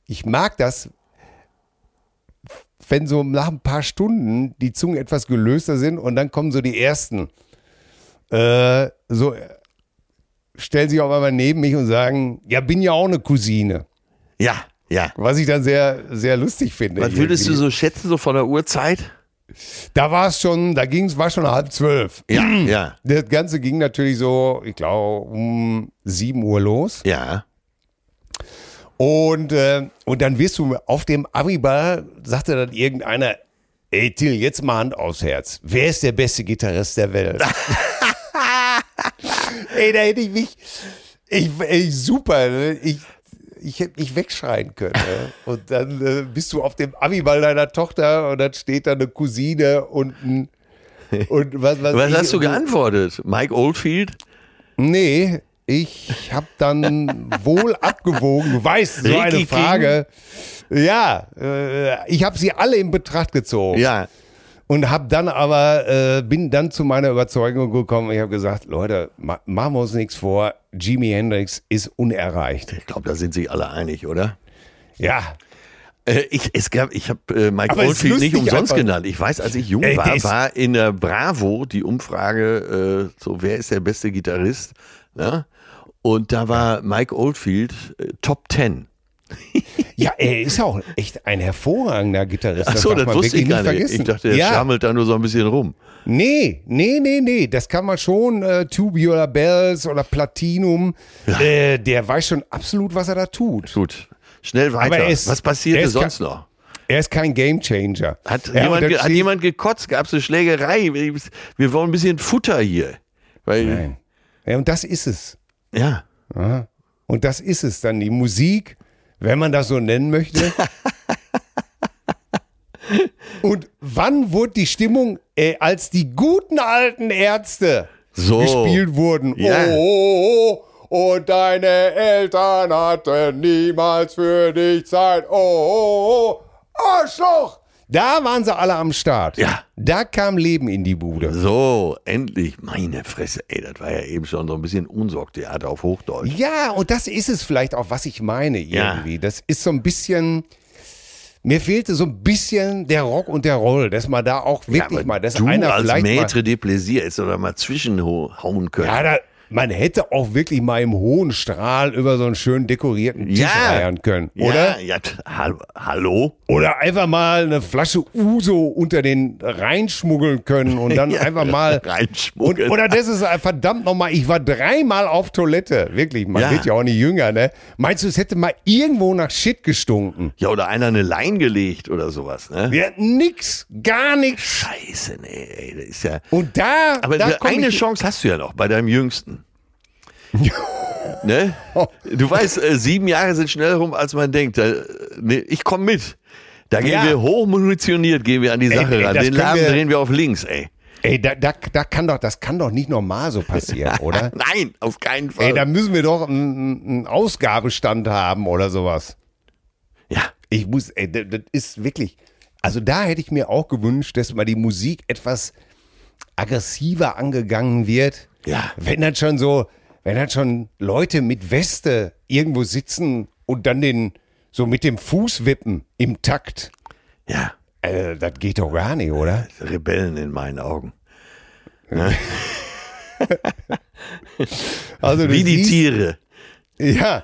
ich mag das, wenn so nach ein paar Stunden die Zungen etwas gelöster sind und dann kommen so die ersten, äh, so stellen sich auf einmal neben mich und sagen, ja, bin ja auch eine Cousine. Ja, ja. Was ich dann sehr, sehr lustig finde. Was würdest du irgendwie. so schätzen, so von der Uhrzeit? Da war es schon, da ging es, war schon halb zwölf. Ja, ja, Das Ganze ging natürlich so, ich glaube, um 7 Uhr los. ja. Und, äh, und dann wirst du auf dem Abiball, sagte dann irgendeiner, ey Till, jetzt mal Hand aufs Herz. Wer ist der beste Gitarrist der Welt? ey, da hätte ich mich, ich, ey, super, ne? ich, ich hätte mich wegschreien können. Ne? Und dann äh, bist du auf dem Abiball deiner Tochter und dann steht da eine Cousine und ein, und was, was, Was ich- hast du geantwortet? Mike Oldfield? Nee, ich habe dann wohl abgewogen. Du weißt, so eine Frage. Ja, äh, ich habe sie alle in Betracht gezogen. Ja. Und habe dann aber, äh, bin dann zu meiner Überzeugung gekommen. Ich habe gesagt, Leute, ma machen wir uns nichts vor. Jimi Hendrix ist unerreicht. Ich glaube, da sind sich alle einig, oder? Ja, Äh, ich, es gab, ich habe äh, Mike Oldfield nicht umsonst einfach. genannt. Ich weiß, als ich jung Ey, war, war in der Bravo die Umfrage, äh, so wer ist der beste Gitarrist? Ne? Und da war Mike Oldfield äh, Top 10. ja, er ist auch echt ein hervorragender Gitarrist. Ach so, das man wusste ich gar nicht. vergessen. Ich dachte, er ja. schammelt da nur so ein bisschen rum. Nee, nee, nee, nee. Das kann man schon. Äh, Tubular Bells oder Platinum. Äh, der weiß schon absolut, was er da tut. Gut, schnell weiter. Er ist- Was er passierte sonst noch? Er ist kein Gamechanger. Hat, Ja, jemand, hat jemand gekotzt? Gab es eine Schlägerei? Wir wollen ein bisschen Futter hier. Nein. Ja, und das ist es. Ja. Ja. Und das ist es dann. Die Musik, wenn man das so nennen möchte. und wann wurde die Stimmung, äh, als die guten alten Ärzte So. gespielt wurden? Ja. Oh, oh, oh, und deine Eltern hatten niemals für dich Zeit. Oh, oh, oh, Arschloch! Da waren sie alle am Start. Ja. Da kam Leben in die Bude. So, endlich. Meine Fresse, ey, das war ja eben schon so ein bisschen Unsorgtheater auf Hochdeutsch. Ja, und das ist es vielleicht auch, was ich meine Ja. irgendwie. Das ist so ein bisschen. Mir fehlte so ein bisschen der Rock und der Roll, dass man da auch wirklich aber mal, dass du einer als vielleicht mal, Maître de Plaisir ist oder mal zwischenhauen können. Ja, da, man hätte auch wirklich mal im hohen Strahl über so einen schön dekorierten Tisch Ja. reiern können, oder? Ja, ja, hallo? Oder einfach mal eine Flasche Uso unter den reinschmuggeln können und dann Ja, einfach mal. Und, reinschmuggeln. oder das ist äh, verdammt nochmal, ich war dreimal auf Toilette. Wirklich, man Ja. wird ja auch nicht jünger, ne? Meinst du, es hätte mal irgendwo nach Shit gestunken? Ja, oder einer eine Lein gelegt oder sowas, ne? Ja, nix, gar nichts. Scheiße, nee, ey, das ist ja. Und da, Aber da eine Chance hast du ja noch bei deinem Jüngsten. Ne? Du weißt, äh, sieben Jahre sind schneller rum, als man denkt. Da, ne, ich komme mit. Da gehen Ja. wir hochmunitioniert, gehen wir an die Sache ey, ran. das Den Laden wir- drehen wir auf links, ey. Ey, da, da, da kann doch, das kann doch nicht normal so passieren, oder? Nein, auf keinen Fall. Ey, da müssen wir doch einen, einen Ausgabestand haben oder sowas. ja, Ich muss, ey, das, das ist wirklich. Also da hätte ich mir auch gewünscht, dass mal die Musik etwas aggressiver angegangen wird. Ja. Wenn dann schon so, wenn dann schon Leute mit Weste irgendwo sitzen und dann den so mit dem Fuß wippen im Takt. ja. Äh, das geht doch gar nicht, oder? Rebellen in meinen Augen. Also du Wie die siehst- Tiere. Ja,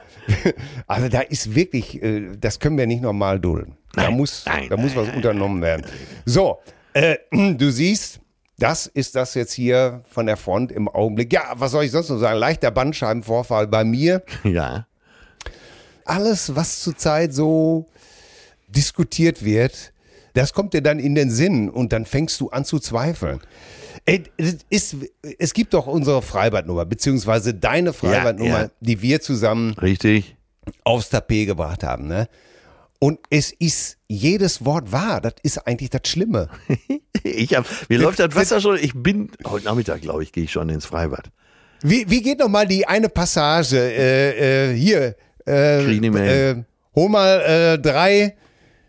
also da ist wirklich, äh, das können wir nicht normal dulden. Da Nein, muss, nein, da muss nein, was unternommen werden. So, äh, du siehst, das ist das jetzt hier von der Front im Augenblick. Ja, was soll ich sonst noch sagen? Leichter Bandscheibenvorfall bei mir. Ja. Alles, was zurzeit so diskutiert wird, das kommt dir dann in den Sinn und dann fängst du an zu zweifeln. Ey, es, ist, es gibt doch unsere Freibadnummer, beziehungsweise deine Freibadnummer, ja. die wir zusammen Richtig? aufs Tapet gebracht haben, ne? Und es ist jedes Wort wahr. Das ist eigentlich das Schlimme. Ich hab, mir läuft das Wasser schon. Ich bin, heute Nachmittag, glaube ich, gehe ich schon ins Freibad. Wie, wie geht noch mal die eine Passage äh, äh, hier? Äh, äh, hol mal äh, drei.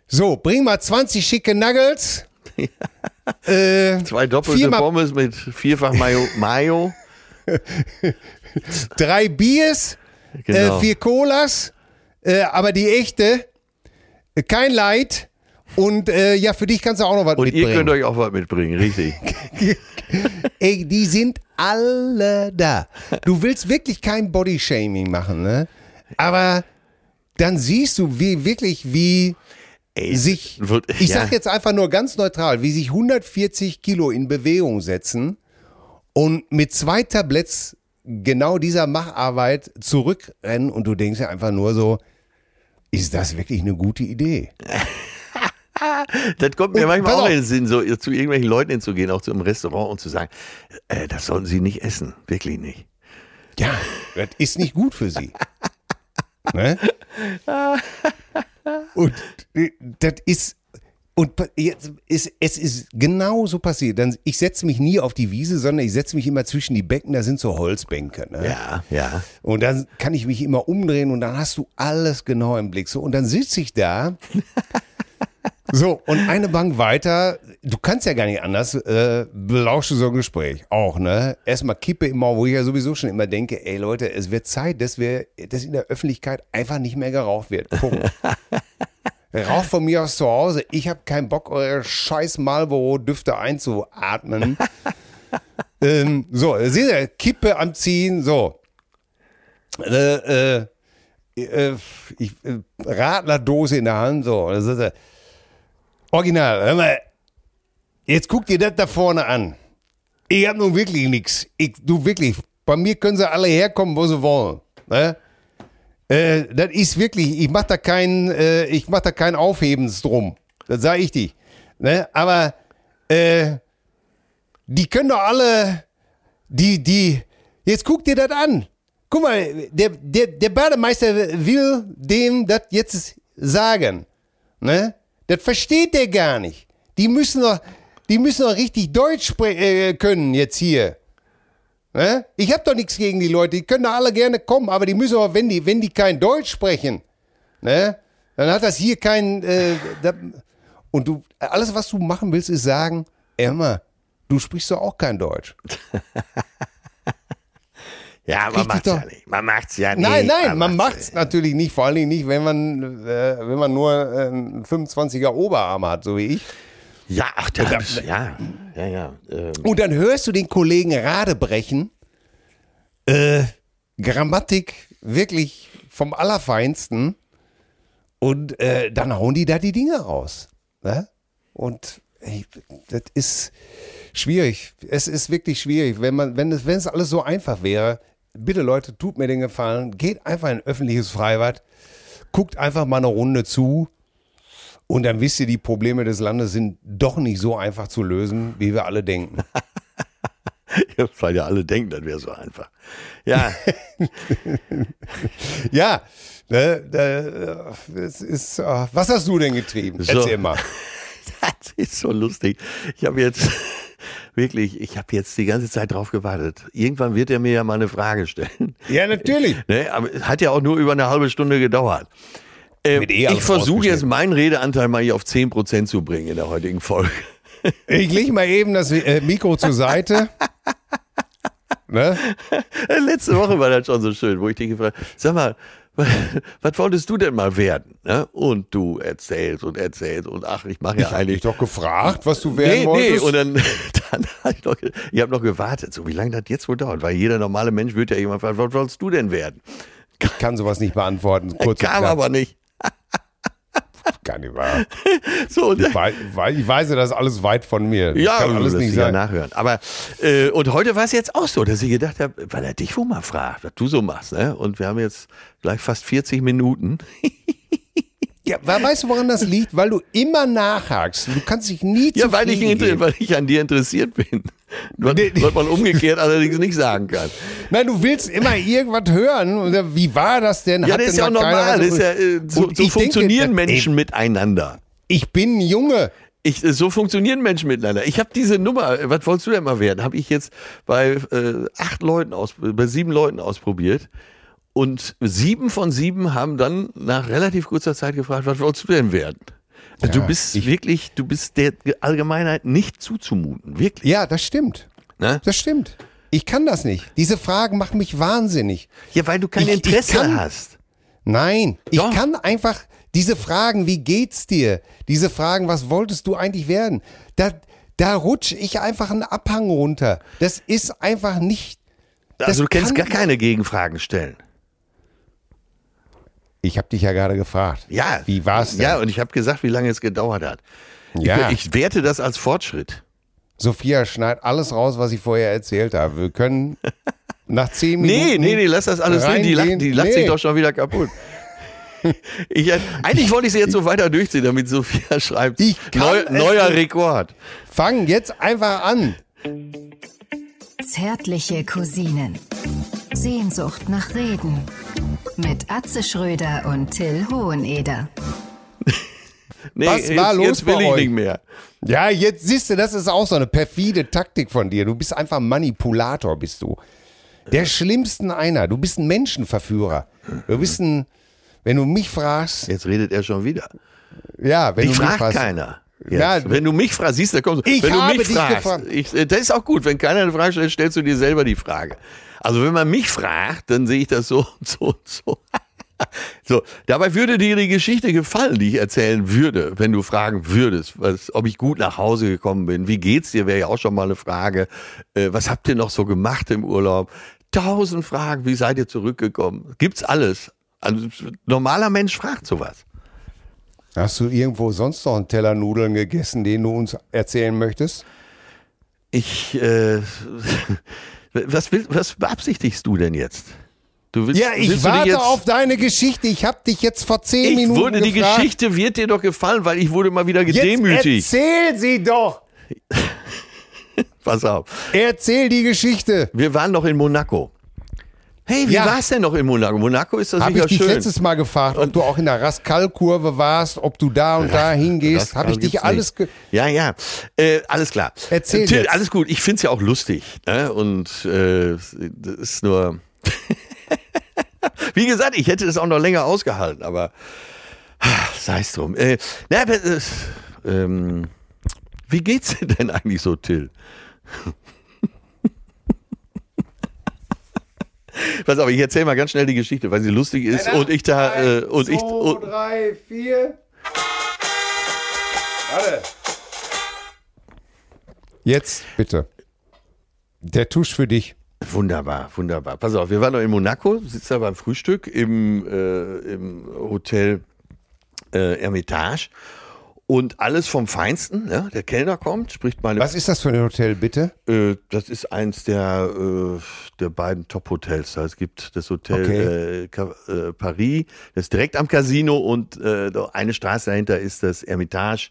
So, bring mal 20 schicke Nuggets. äh, Zwei doppelte Pommes mit vierfach Mayo. Mayo. drei Biers, Genau. äh, vier Colas, äh, aber die echte, kein Leid. Und äh, ja, für dich kannst du auch noch was Und ihr mitbringen. könnt euch auch was mitbringen, richtig. Ey, die sind alle da. Du willst wirklich kein Bodyshaming machen, ne? Aber dann siehst du, wie wirklich, wie Ey, sich, wird- ich ja. sag jetzt einfach nur ganz neutral, wie sich 140 Kilo in Bewegung setzen und mit zwei Tabletts genau dieser Macharbeit zurückrennen und du denkst ja einfach nur so, ist das wirklich eine gute Idee? Das kommt mir Und manchmal pass auch in den Sinn, so zu irgendwelchen Leuten hinzugehen, auch zu einem Restaurant und zu sagen, äh, das sollten sie nicht essen. Wirklich nicht. Ja, das ist nicht gut für sie. ne? Und äh, das ist und jetzt ist, es ist genau so passiert. Dann, ich setze mich nie auf die Wiese, sondern ich setze mich immer zwischen die Becken, da sind so Holzbänke. Ne? Ja, ja. Und dann kann ich mich immer umdrehen und dann hast du alles genau im Blick. So, und dann sitze ich da. So, und eine Bank weiter, du kannst ja gar nicht anders, äh, belausche so ein Gespräch. Auch, ne? Erstmal Kippe im Maul, wo ich ja sowieso schon immer denke, ey Leute, es wird Zeit, dass wir, dass in der Öffentlichkeit einfach nicht mehr geraucht wird. Punkt. Raucht von mir aus zu Hause. Ich habe keinen Bock, eure scheiß Marlboro-Düfte einzuatmen. ähm, so, seht ihr, Kippe am Ziehen, so. Äh, äh, äh, ich, äh, Radlerdose in der Hand, so. Das ist, äh, original, hör mal, jetzt guck dir das da vorne an. Ich hab nun wirklich nichts. Ich, du wirklich, bei mir können sie alle herkommen, wo sie wollen. Ne? Äh, das ist wirklich, ich mach da kein, äh, ich mach da kein Aufhebens drum. Das sage ich dir. Ne? Aber äh, die können doch alle, die, die, jetzt guck dir das an. Guck mal, der, der, der Bademeister will dem das jetzt sagen. Ne? Das versteht der gar nicht. Die müssen doch, die müssen doch richtig Deutsch äh, können jetzt hier. Ich habe doch nichts gegen die Leute, die können doch alle gerne kommen, aber die müssen auch, wenn die, wenn die kein Deutsch sprechen, ne? dann hat das hier kein. Äh, da, und du, alles, was du machen willst, ist sagen, Emma, du sprichst doch auch kein Deutsch. Ja, man macht's ja nicht. Man macht's ja nicht. Nein, nein, man macht's macht's natürlich nicht, vor allen Dingen nicht, wenn man, äh, wenn man nur äh, einen 25er Oberarm hat, so wie ich. Ja, ach, das, ja, ja, ja. Ähm, Und dann hörst du den Kollegen Radebrechen Äh, Grammatik wirklich vom Allerfeinsten. Und äh, dann hauen die da die Dinge raus. Ne? Und ey, das ist schwierig. Es ist wirklich schwierig. Wenn, man, wenn, es, wenn es alles so einfach wäre, bitte Leute, tut mir den Gefallen, geht einfach in ein öffentliches Freibad, guckt einfach mal eine Runde zu und dann wisst ihr, die Probleme des Landes sind doch nicht so einfach zu lösen, wie wir alle denken. Weil ja alle denken, das wäre so einfach. Ja. ja, ne, das ist, äh, was hast du denn getrieben? So. Erzähl mal. Das ist so lustig. Ich habe jetzt wirklich, ich habe jetzt die ganze Zeit drauf gewartet. Irgendwann wird er mir ja mal eine Frage stellen. Ja, natürlich. Ne, aber es hat ja auch nur über eine halbe Stunde gedauert. Wird eh ich versuche jetzt meinen Redeanteil mal hier auf 10% zu bringen in der heutigen Folge. Ich leg mal eben das äh, Mikro zur Seite. Ne? Letzte Woche war das schon so schön, wo ich dich gefragt habe, sag mal, was wolltest du denn mal werden? Ne? Und du erzählst und erzählst und ach, ich mache ja Ich hab eigentlich dich doch gefragt, was du werden Nee, nee, wolltest. und dann, dann hab ich noch, ich habe noch gewartet, so wie lange das jetzt wohl dauert, weil jeder normale Mensch wird ja irgendwann fragen, was wolltest du denn werden? ich kann sowas nicht beantworten. Kurz Kam aber nicht. Gar nicht wahr. So, Ich weiß, ich weiß, das ist alles weit von mir. Das ja, kann alles nicht ja sein. nachhören. Aber äh, und heute war es jetzt auch so, dass ich gedacht habe, weil er dich wohl mal fragt, was du so machst, ne? Und wir haben jetzt gleich fast 40 Minuten. Ja, we- weißt du, woran das liegt? Weil du immer nachhakst. Du kannst dich nie Ja, weil ich, weil ich an dir interessiert bin. Was, was man umgekehrt allerdings nicht sagen kann. Nein, du willst immer irgendwas hören. Wie war das denn? Ja, Hat das ist ja auch normal. Das ist ja, äh, so so ich denke, funktionieren ey, Menschen miteinander. Ich bin ein Junge. Ich, äh, so funktionieren Menschen miteinander. Ich habe diese Nummer, äh, was wolltest du denn mal werden? Habe ich jetzt bei äh, acht Leuten aus, bei sieben Leuten ausprobiert. Und sieben von sieben haben dann nach relativ kurzer Zeit gefragt, was wolltest du denn werden? Also du Ja, bist ich- wirklich, du bist der Allgemeinheit nicht zuzumuten. Wirklich. Ja, das stimmt. Ne? Das stimmt. Ich kann das nicht. Diese Fragen machen mich wahnsinnig. Ja, weil du kein Ich- ich Interesse kann- hast. Nein, ich Doch. kann einfach diese Fragen, wie geht's dir? Diese Fragen, was wolltest du eigentlich werden? Da, da rutsche ich einfach einen Abhang runter. Das ist einfach nicht. Also du kannst kann- gar keine Gegenfragen stellen. Ich habe dich ja gerade gefragt. Ja. Wie war's denn? Ja, und ich habe gesagt, wie lange es gedauert hat. Ja. Ich, ich werte das als Fortschritt. Sophia schneid alles raus, was ich vorher erzählt habe. Wir können nach zehn Nee, Minuten. nee, nee, lass das alles drin. Die lacht, die lacht Nee. sich doch schon wieder kaputt. Ich, äh, eigentlich wollte ich sie jetzt so weiter durchziehen, damit Sophia schreibt. Neu, es neuer. Rekord. Fang jetzt einfach an. Zärtliche Cousinen. Sehnsucht nach Reden. Mit Atze Schröder und Till Hoheneder. Nee, Was jetzt, war los jetzt will bei ich euch? nicht mehr. Ja, jetzt siehst du, das ist auch so eine perfide Taktik von dir. Du bist einfach Manipulator, bist du. Der schlimmsten einer. Du bist ein Menschenverführer. Du bist ein, wenn du mich fragst, Jetzt redet er schon wieder. ja, wenn Dich du mich fragst. keiner. Jetzt. Ja, wenn du mich fragst, siehst du, da kommst du. Ich wenn du habe mich dich fragst, gefragt. ich, äh, das ist auch gut. Wenn keiner eine Frage stellt, stellst du dir selber die Frage. Also wenn man mich fragt, dann sehe ich das so und so und so. So, dabei würde dir die Geschichte gefallen, die ich erzählen würde, wenn du fragen würdest, was, ob ich gut nach Hause gekommen bin. Wie geht's dir? Wäre ja auch schon mal eine Frage. Äh, was habt ihr noch so gemacht im Urlaub? Tausend Fragen. Wie seid ihr zurückgekommen? Gibt's alles. Also, ein normaler Mensch fragt sowas. Hast du irgendwo sonst noch einen Teller Nudeln gegessen, den du uns erzählen möchtest? Ich, äh, was, will, was beabsichtigst du denn jetzt? Du willst, Ja, ich willst warte jetzt, auf deine Geschichte. Ich habe dich jetzt vor zehn Ich Minuten wurde, die gefragt. Geschichte wird dir doch gefallen, weil ich wurde mal wieder Jetzt gedemütigt. erzähl sie doch. Pass auf. Erzähl die Geschichte. Wir waren noch in Monaco. Hey, wie Ja. war's denn noch in Monaco? Monaco ist das ich sicher dich schön. letztes Mal gefragt, ob du auch in der Rascal-Kurve warst, ob du da und da hingehst. Habe ich dich alles. Ge Ja, ja. Äh, alles klar. Erzähl Till, jetzt. Alles gut. Ich find's ja auch lustig. Ne? Und äh, das ist nur. Wie gesagt, ich hätte das auch noch länger ausgehalten, aber sei es drum. Äh, na, äh, ähm, wie geht's dir denn eigentlich so, Till? Pass auf, ich erzähle mal ganz schnell die Geschichte, weil sie lustig ist und ich da äh, und ich und, drei, vier. Warte. Jetzt bitte. Der Tusch für dich. Wunderbar, wunderbar. Pass auf, wir waren noch in Monaco, sitzen da beim Frühstück im, äh, im Hotel äh, Hermitage und alles vom Feinsten. Ja? Der Kellner kommt, spricht meine. Was ist das für ein Hotel, bitte? Äh, das ist eins der, äh, der beiden Top-Hotels. da. Es gibt das Hotel Okay. äh, äh, Paris, das ist direkt am Casino und äh, eine Straße dahinter ist das Hermitage.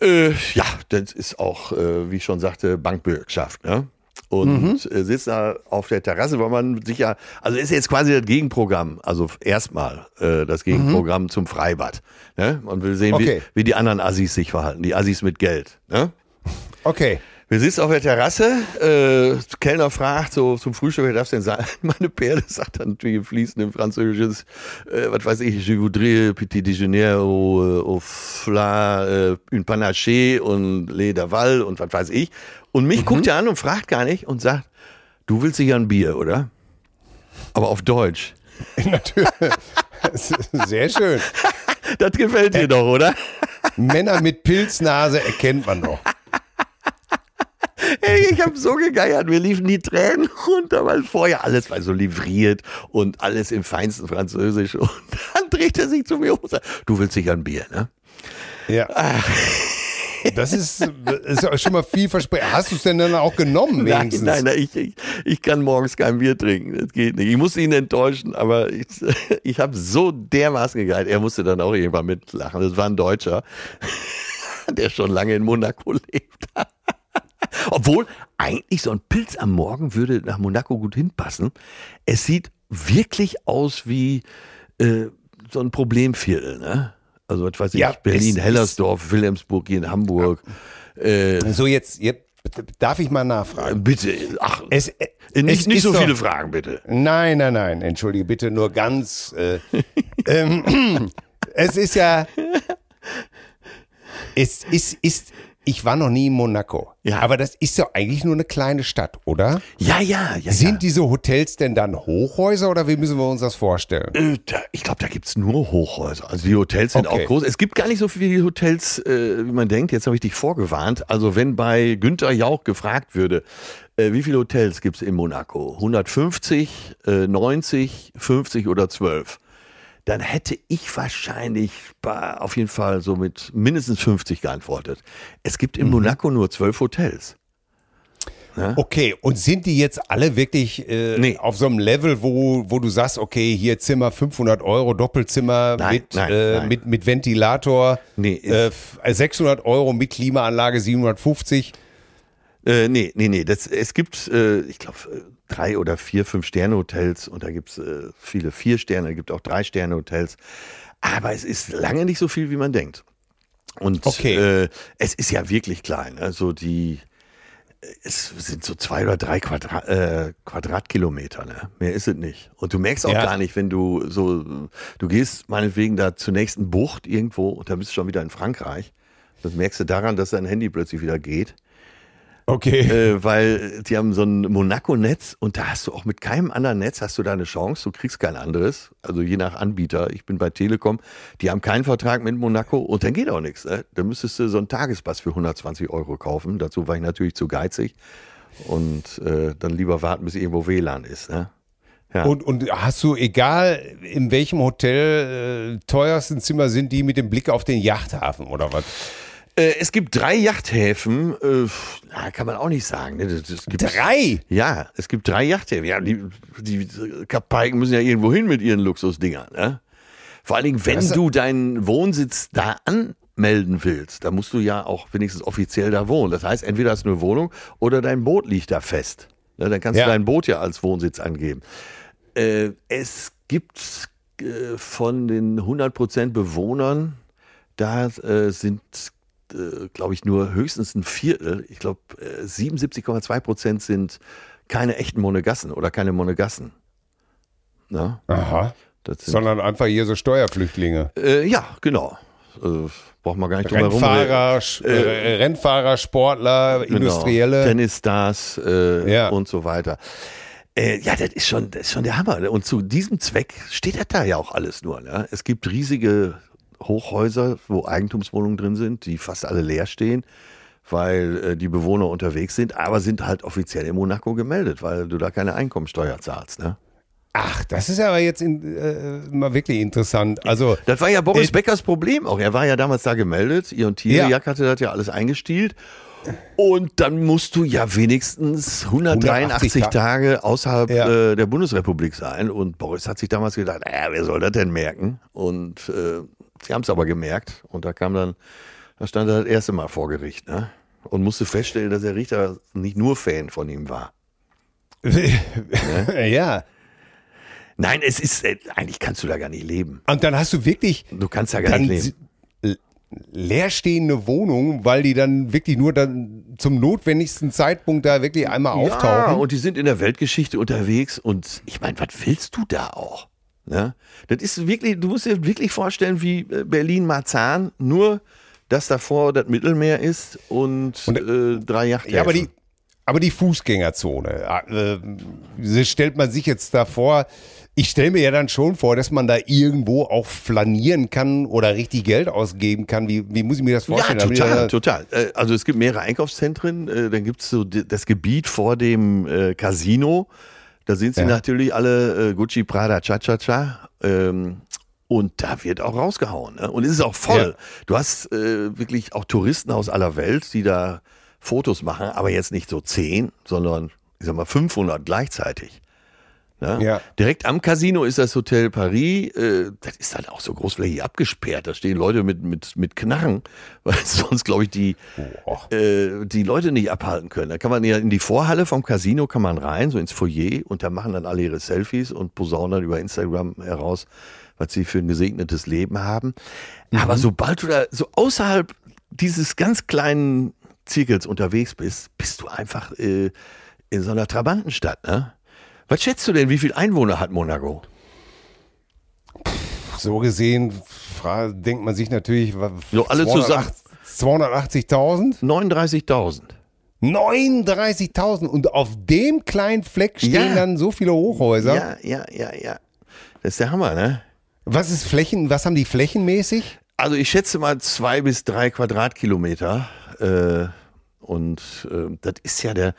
Äh, ja, das ist auch, wie ich schon sagte, Bankbürgschaft. Ne? Und äh, sitzt da auf der Terrasse, weil man sich ja, also ist jetzt quasi das Gegenprogramm, also erstmal äh, das Gegenprogramm zum Freibad. Ne? Man will sehen, Okay. wie, wie die anderen Assis sich verhalten, die Assis mit Geld. Ne? Okay. Wir sitzen auf der Terrasse, äh, Kellner fragt so zum Frühstück, wer darf denn sein? Meine Perle sagt dann natürlich im fließenden Französisches, äh, was weiß ich, je voudrais petit déjeuner au, äh, au fla, äh, une panaché und le daval und was weiß ich. Und mich guckt er an und fragt gar nicht und sagt, du willst sicher ein Bier, oder? Aber auf Deutsch. Natürlich. Sehr schön. Das gefällt dir doch, oder? Männer mit Pilznase erkennt man doch. Ey, ich habe so gegeiert, mir liefen die Tränen runter, weil vorher alles war so livriert und alles im feinsten Französisch. Und dann dreht er sich zu mir um und sagt, du willst sicher ein Bier, ne? Ja. Das ist, ist schon mal viel versprechen. Hast du es denn dann auch genommen, Nein, wenigstens? nein, nein ich, ich, ich kann morgens kein Bier trinken, das geht nicht. Ich muss ihn enttäuschen, aber ich, ich habe so dermaßen gegeiert. Er musste dann auch irgendwann mitlachen. Das war ein Deutscher, der schon lange in Monaco lebt. Obwohl, eigentlich so ein Pilz am Morgen würde nach Monaco gut hinpassen. Es sieht wirklich aus wie äh, so ein Problemviertel, ne? Also, was weiß ich, Ja, Berlin, es Hellersdorf, Wilhelmsburg, hier in Hamburg. Äh, So, jetzt, jetzt darf ich mal nachfragen. bitte, ach, Es, äh, nicht, es nicht ist so doch- viele Fragen, bitte. Nein, nein, nein, entschuldige bitte, nur ganz. Äh, ähm, es ist ja. Es ist, ist, ich war noch nie in Monaco. Ja. Aber das ist ja eigentlich nur eine kleine Stadt, oder? Ja, ja, ja. Sind ja. diese Hotels denn dann Hochhäuser oder wie müssen wir uns das vorstellen? Äh, ich glaube, da gibt's nur Hochhäuser. Also die Hotels sind Okay. auch groß. Es gibt gar nicht so viele Hotels, äh, wie man denkt. Jetzt habe ich dich vorgewarnt. Also wenn bei Günther Jauch gefragt würde, äh, wie viele Hotels gibt's in Monaco? 150, äh, 90, 50 oder 12? Dann hätte ich wahrscheinlich bei, auf jeden Fall so mit mindestens 50 geantwortet. Es gibt in Monaco nur 12 Hotels. Okay, und sind die jetzt alle wirklich äh, Nee. auf so einem Level, wo, wo du sagst, okay, hier Zimmer 500 Euro, Doppelzimmer Nein, mit, nein, äh, nein. mit, mit Ventilator, Nee, äh, f- 600 Euro mit Klimaanlage 750? Äh, nee, nee, nee. Das, es gibt, äh, ich glaube, drei oder vier, fünf Sterne-Hotels und da gibt's äh, viele vier Sterne, es gibt auch drei Sterne-Hotels. Aber es ist lange nicht so viel, wie man denkt. Und Okay. äh, es ist ja wirklich klein. Also die, es sind so zwei oder drei Quadra äh, Quadratkilometer, ne? Mehr ist es nicht. Und du merkst auch Ja. gar nicht, wenn du so, du gehst meinetwegen da zur nächsten Bucht irgendwo und dann bist du schon wieder in Frankreich. Das merkst du daran, dass dein Handy plötzlich wieder geht Okay. äh, weil die haben so ein Monaco-Netz und da hast du auch mit keinem anderen Netz hast du da eine Chance. Du kriegst kein anderes. Also je nach Anbieter. Ich bin bei Telekom. Die haben keinen Vertrag mit Monaco und dann geht auch nichts. Ne? Da müsstest du so einen Tagespass für 120 Euro kaufen. Dazu war ich natürlich zu geizig und äh, dann lieber warten, bis irgendwo WLAN ist. Ne? Ja. Und, und hast du, egal in welchem Hotel, äh, teuersten Zimmer sind die mit dem Blick auf den Yachthafen oder was? Äh, es gibt drei Yachthäfen. Äh, kann man auch nicht sagen. Ne? Das, das Drei? Ja, es gibt drei Yachthäfen. Ja, die, die Kapaiken müssen ja irgendwo hin mit ihren Luxusdingern. Ne? Vor allen Dingen, wenn Das- du deinen Wohnsitz da anmelden willst, da musst du ja auch wenigstens offiziell da wohnen. Das heißt, entweder hast du eine Wohnung oder dein Boot liegt da fest. Ne, dann kannst Ja. du dein Boot ja als Wohnsitz angeben. Äh, es gibt äh, von den 100% Bewohnern, da äh, sind, äh, glaube ich, nur höchstens ein Viertel, ich glaube äh, 77,2% sind keine echten Monegassen oder keine Monegassen. Na, Aha. Sondern einfach hier so Steuerflüchtlinge. äh, ja, genau. Äh, braucht man gar nicht drum herum Rennfahrer, Sch- äh, Rennfahrer, Sportler, Genau. Industrielle. Tennisstars äh, Ja. und so weiter. Äh, ja, das ist, schon, das ist schon der Hammer. Und zu diesem Zweck steht das da ja auch alles nur. Ne? Es gibt riesige Hochhäuser, wo Eigentumswohnungen drin sind, die fast alle leer stehen, weil äh, die Bewohner unterwegs sind, aber sind halt offiziell in Monaco gemeldet, weil du da keine Einkommensteuer zahlst. Ne? Ach, das ist aber jetzt in, äh, mal wirklich interessant. Also Das war ja Boris Äh, Beckers Problem auch. Er war ja damals da gemeldet. Ihr und Tierjagd hatte das ja alles eingestielt. Und dann musst du ja wenigstens 183 180 Ta- Tage außerhalb Ja. äh, der Bundesrepublik sein. Und Boris hat sich damals gedacht, naja, wer soll das denn merken? Und äh, sie haben es aber gemerkt. Und da kam dann, da stand er das erste Mal vor Gericht. Ne? Und musste feststellen, dass der Richter nicht nur Fan von ihm war. ja. Nein, es ist, äh, eigentlich kannst du da gar nicht leben. Und dann hast du wirklich Du kannst da gar nicht leben. leerstehende Wohnungen, weil die dann wirklich nur dann zum notwendigsten Zeitpunkt da wirklich einmal Ja, auftauchen. und die sind in der Weltgeschichte unterwegs und ich meine, was willst du da auch? Ne? Das ist wirklich, du musst dir wirklich vorstellen, wie äh, Berlin-Marzahn, nur dass davor das Mittelmeer ist und, Und, äh, drei Yachthäfen. Ja, aber die, aber die Fußgängerzone, äh, das stellt man sich jetzt da vor. Ich stelle mir ja dann schon vor, dass man da irgendwo auch flanieren kann oder richtig Geld ausgeben kann. Wie, wie muss ich mir das ja, vorstellen? Damit total, total. Äh, Also es gibt mehrere Einkaufszentren, äh, dann gibt es so das Gebiet vor dem äh, Casino. Da sind sie Ja. natürlich alle äh, Gucci, Prada, Cha-Cha-Cha. Ähm, und da wird auch rausgehauen. Ne? Und es ist auch voll. Du hast äh, wirklich auch Touristen aus aller Welt, die da Fotos machen, aber jetzt nicht so zehn, sondern ich sag mal 500 gleichzeitig. Ne? Ja. Direkt am Casino ist das Hotel Paris. Äh, das ist dann auch so großflächig abgesperrt. Da stehen Leute mit, mit, mit Knarren, weil sonst, glaube ich, die, äh, die Leute nicht abhalten können. Da kann man ja in die Vorhalle vom Casino kann man rein, so ins Foyer, und da machen dann alle ihre Selfies und posaunen dann über Instagram heraus, was sie für ein gesegnetes Leben haben. Aber sobald du da so außerhalb dieses ganz kleinen Zirkels unterwegs bist, bist du einfach äh, in so einer Trabantenstadt, ne? Was schätzt du denn, wie viel Einwohner hat Monaco? So gesehen denkt man sich natürlich, So, alle 280 280.000? 39.000. 39.000 und auf dem kleinen Fleck stehen Ja. dann so viele Hochhäuser. Ja, ja, ja, ja. Das ist der Hammer, ne? Was ist Flächen, was haben die flächenmäßig? Also ich schätze mal zwei bis drei Quadratkilometer. Äh, und äh, das ist ja der,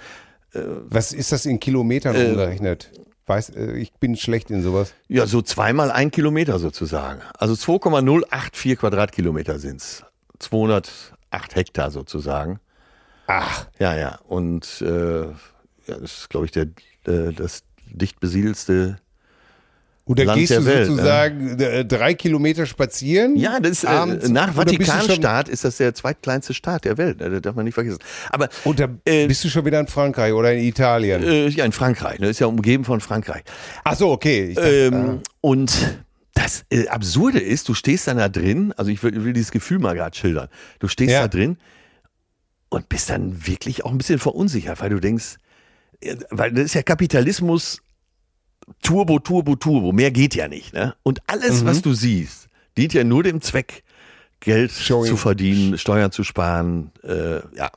Was ist das in Kilometern Äh, umgerechnet? Weiß, äh, ich bin schlecht in sowas. ja, so zweimal ein Kilometer sozusagen. Also 2,084 Quadratkilometer sind's. 208 Hektar sozusagen. Ach, Ja, ja. Und äh, ja, das ist, glaube ich, der, äh, das dicht besiedelste. Und da Land gehst du Welt, sozusagen äh, drei Kilometer spazieren? Ja, das ist, äh, nach oder Vatikanstaat ist das der zweitkleinste Staat der Welt. ne? Das darf man nicht vergessen. Aber Und da äh, bist du schon wieder in Frankreich oder in Italien? äh, ja, in Frankreich. Ne? Ist ja umgeben von Frankreich. Ach so, okay. Ich dachte, Ähm, und das äh, Absurde ist, du stehst dann da drin, also ich will, will dieses Gefühl mal gerade schildern. Du stehst Ja. da drin und bist dann wirklich auch ein bisschen verunsichert, weil du denkst, äh, weil das ist ja Kapitalismus Turbo, Turbo, Turbo, mehr geht ja nicht. Ne? Und alles, was du siehst, dient ja nur dem Zweck, Geld Showing. zu verdienen, Steuern zu sparen, äh, ja.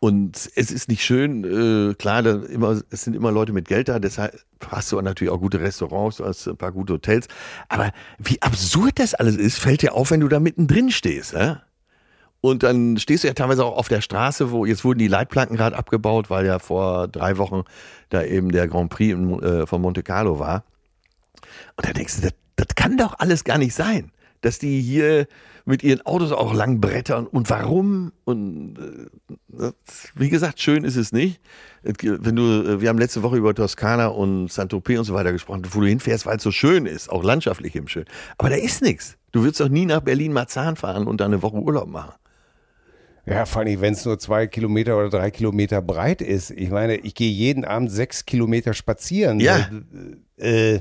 Und es ist nicht schön, äh, klar, da immer, es sind immer Leute mit Geld da, deshalb hast du natürlich auch gute Restaurants, du hast ein paar gute Hotels. Aber wie absurd das alles ist, fällt dir auf, wenn du da mittendrin stehst. Ne? Und dann stehst du ja teilweise auch auf der Straße, wo jetzt wurden die Leitplanken gerade abgebaut, weil ja vor drei Wochen da eben der Grand Prix in, äh, von Monte Carlo war. Und da denkst du, das, das kann doch alles gar nicht sein, dass die hier mit ihren Autos auch lang brettern. Und warum? Und äh, das, wie gesagt, schön ist es nicht. Wenn du, äh, wir haben letzte Woche über Toskana und Saint-Tropez und so weiter gesprochen, wo du hinfährst, weil es so schön ist, auch landschaftlich eben schön. Aber da ist nichts. Du würdest doch nie nach Berlin-Marzahn fahren und da eine Woche Urlaub machen. Ja, vor allem, wenn es nur zwei Kilometer oder drei Kilometer breit ist. Ich meine, ich gehe jeden Abend sechs Kilometer spazieren. Ja. Äh,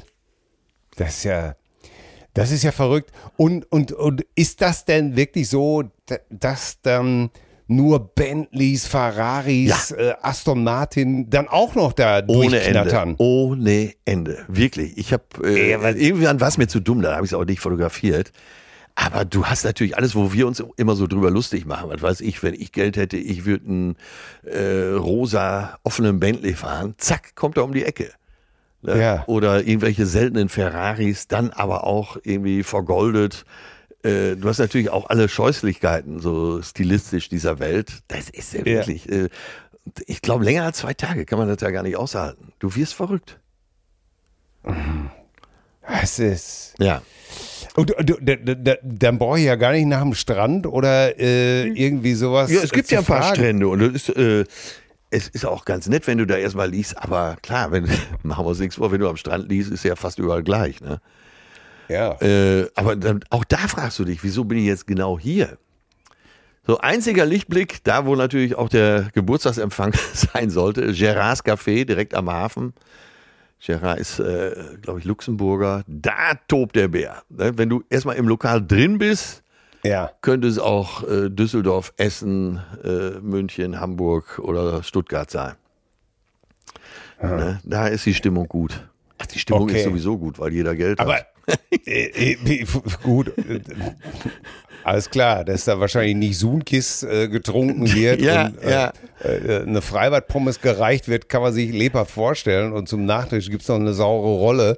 das ist ja, das ist ja verrückt. Und, und, und ist das denn wirklich so, dass dann nur Bentleys, Ferraris, äh, Aston Martin dann auch noch da Ohne? Ende. Ohne Ende. Wirklich. Ich habe äh, aber- irgendwann war es mir zu dumm, da habe ich es auch nicht fotografiert. Aber du hast natürlich alles, wo wir uns immer so drüber lustig machen. Was weiß ich, wenn ich Geld hätte, ich würde einen äh, rosa offenen Bentley fahren. Zack, kommt er um die Ecke. Ne? Ja. Oder irgendwelche seltenen Ferraris, dann aber auch irgendwie vergoldet äh, du hast natürlich auch alle Scheußlichkeiten, so stilistisch dieser Welt. Das ist ja Ja. wirklich, äh, ich glaube, länger als zwei Tage kann man das ja gar nicht aushalten. Du wirst verrückt. Es ist. Ja. Und du, du, dann brauche ich ja gar nicht nach dem Strand oder äh, irgendwie sowas. Ja, es gibt äh, ja ein paar fragen. Strände und es ist, äh, es ist auch ganz nett, wenn du da erstmal liegst, aber klar, wenn, machen wir uns nichts vor, wenn du am Strand liegst, ist ja fast überall gleich, ne? Ja. Äh, aber dann, auch da fragst du dich, wieso bin ich jetzt genau hier? So, einziger Lichtblick, da wo natürlich auch der Geburtstagsempfang sein sollte, Gerards Café direkt am Hafen. Gerard ist, äh, glaube ich, Luxemburger. Da tobt der Bär. Ne? Wenn du erstmal im Lokal drin bist, ja. könnte es auch äh, Düsseldorf, Essen, äh, München, Hamburg oder Stuttgart sein. Ne? Da ist die Stimmung gut. Ach, die Stimmung Okay. ist sowieso gut, weil jeder Geld Aber hat. äh, äh, gut. Alles klar, dass da wahrscheinlich nicht Sunkis äh, getrunken wird Ja, und äh, ja. äh, eine Freibad-Pommes gereicht wird, kann man sich lebhaft vorstellen. Und zum Nachtisch gibt es noch eine saure Rolle.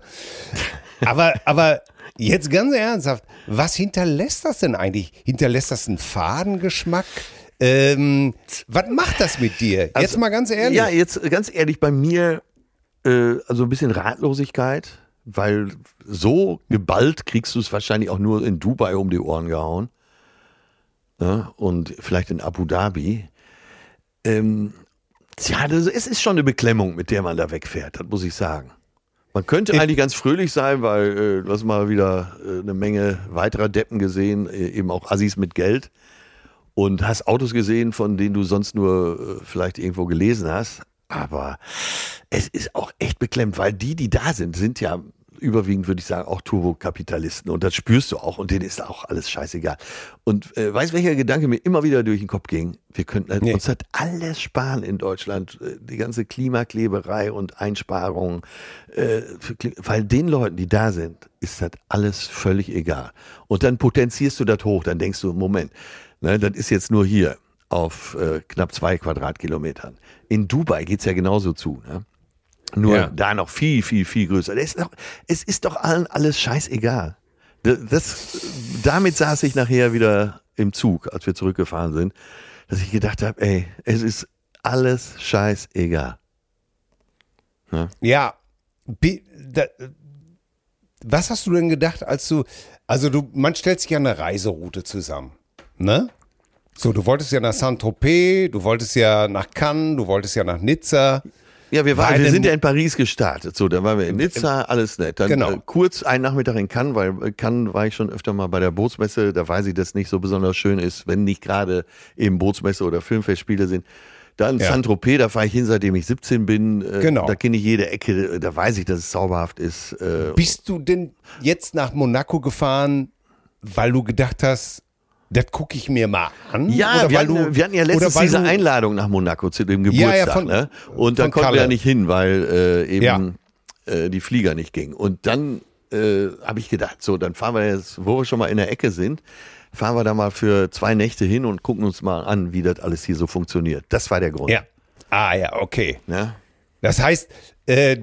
Aber, aber jetzt ganz ernsthaft, was hinterlässt das denn eigentlich? Hinterlässt das einen Fadengeschmack? Ähm, was macht das mit dir? jetzt Also, mal ganz ehrlich. Ja, jetzt ganz ehrlich, bei mir äh, also ein bisschen Ratlosigkeit, weil so geballt kriegst du es wahrscheinlich auch nur in Dubai um die Ohren gehauen. Ja, und vielleicht in Abu Dhabi. Ähm, tja, das, es ist schon eine Beklemmung, mit der man da wegfährt, das muss ich sagen. Man könnte eigentlich ganz fröhlich sein, weil äh, du hast mal wieder äh, eine Menge weiterer Deppen gesehen, äh, eben auch Assis mit Geld und hast Autos gesehen, von denen du sonst nur äh, vielleicht irgendwo gelesen hast. Aber es ist auch echt beklemmt, weil die, die da sind, sind ja überwiegend, würde ich sagen, auch Turbokapitalisten. Und das spürst du auch und denen ist auch alles scheißegal. Und äh, weißt welcher Gedanke mir immer wieder durch den Kopf ging? Wir könnten halt Nee. uns das alles sparen in Deutschland. Äh, Die ganze Klimakleberei und Einsparungen. Äh, weil den Leuten, die da sind, ist das alles völlig egal. Und dann potenzierst du das hoch. Dann denkst du, Moment, ne, das ist jetzt nur hier auf äh, knapp zwei Quadratkilometern. In Dubai geht's ja genauso zu. Ne? Nur Ja. da noch viel, viel, viel größer. Es ist doch, es ist doch allen alles scheißegal. Das, damit saß ich nachher wieder im Zug, als wir zurückgefahren sind, dass ich gedacht habe, ey, es ist alles scheißegal. Ja, bi- da, was hast du denn gedacht, als du, also du, man stellt sich ja eine Reiseroute zusammen, ne? So, du wolltest ja nach Saint-Tropez, du wolltest ja nach Cannes, du wolltest ja nach Nizza. Ja, wir, waren, wir sind ja in Paris gestartet. So, dann waren wir in Nizza, alles nett. Dann Genau. äh, kurz einen Nachmittag in Cannes, weil äh, Cannes war ich schon öfter mal bei der Bootsmesse. Da weiß ich, dass nicht so besonders schön ist, wenn nicht gerade eben Bootsmesse oder Filmfestspiele sind. Dann Ja. Saint-Tropez, da fahre ich hin, seitdem ich 17 bin. Äh, Genau. Da kenne ich jede Ecke, da weiß ich, dass es zauberhaft ist. Bist du denn jetzt nach Monaco gefahren, weil du gedacht hast, das gucke ich mir mal an? Ja, wir weil hatten, du- wir hatten ja letztens diese du- Einladung nach Monaco zu dem Ja, Geburtstag. ja, von- ne? Und dann konnten wir ja nicht hin, weil äh, eben Ja. äh, die Flieger nicht gingen. Und dann äh, habe ich gedacht, so, dann fahren wir jetzt, wo wir schon mal in der Ecke sind, fahren wir da mal für zwei Nächte hin und gucken uns mal an, wie das alles hier so funktioniert. Das war der Grund. Ja. Ah ja, okay. Ne? Das heißt, äh,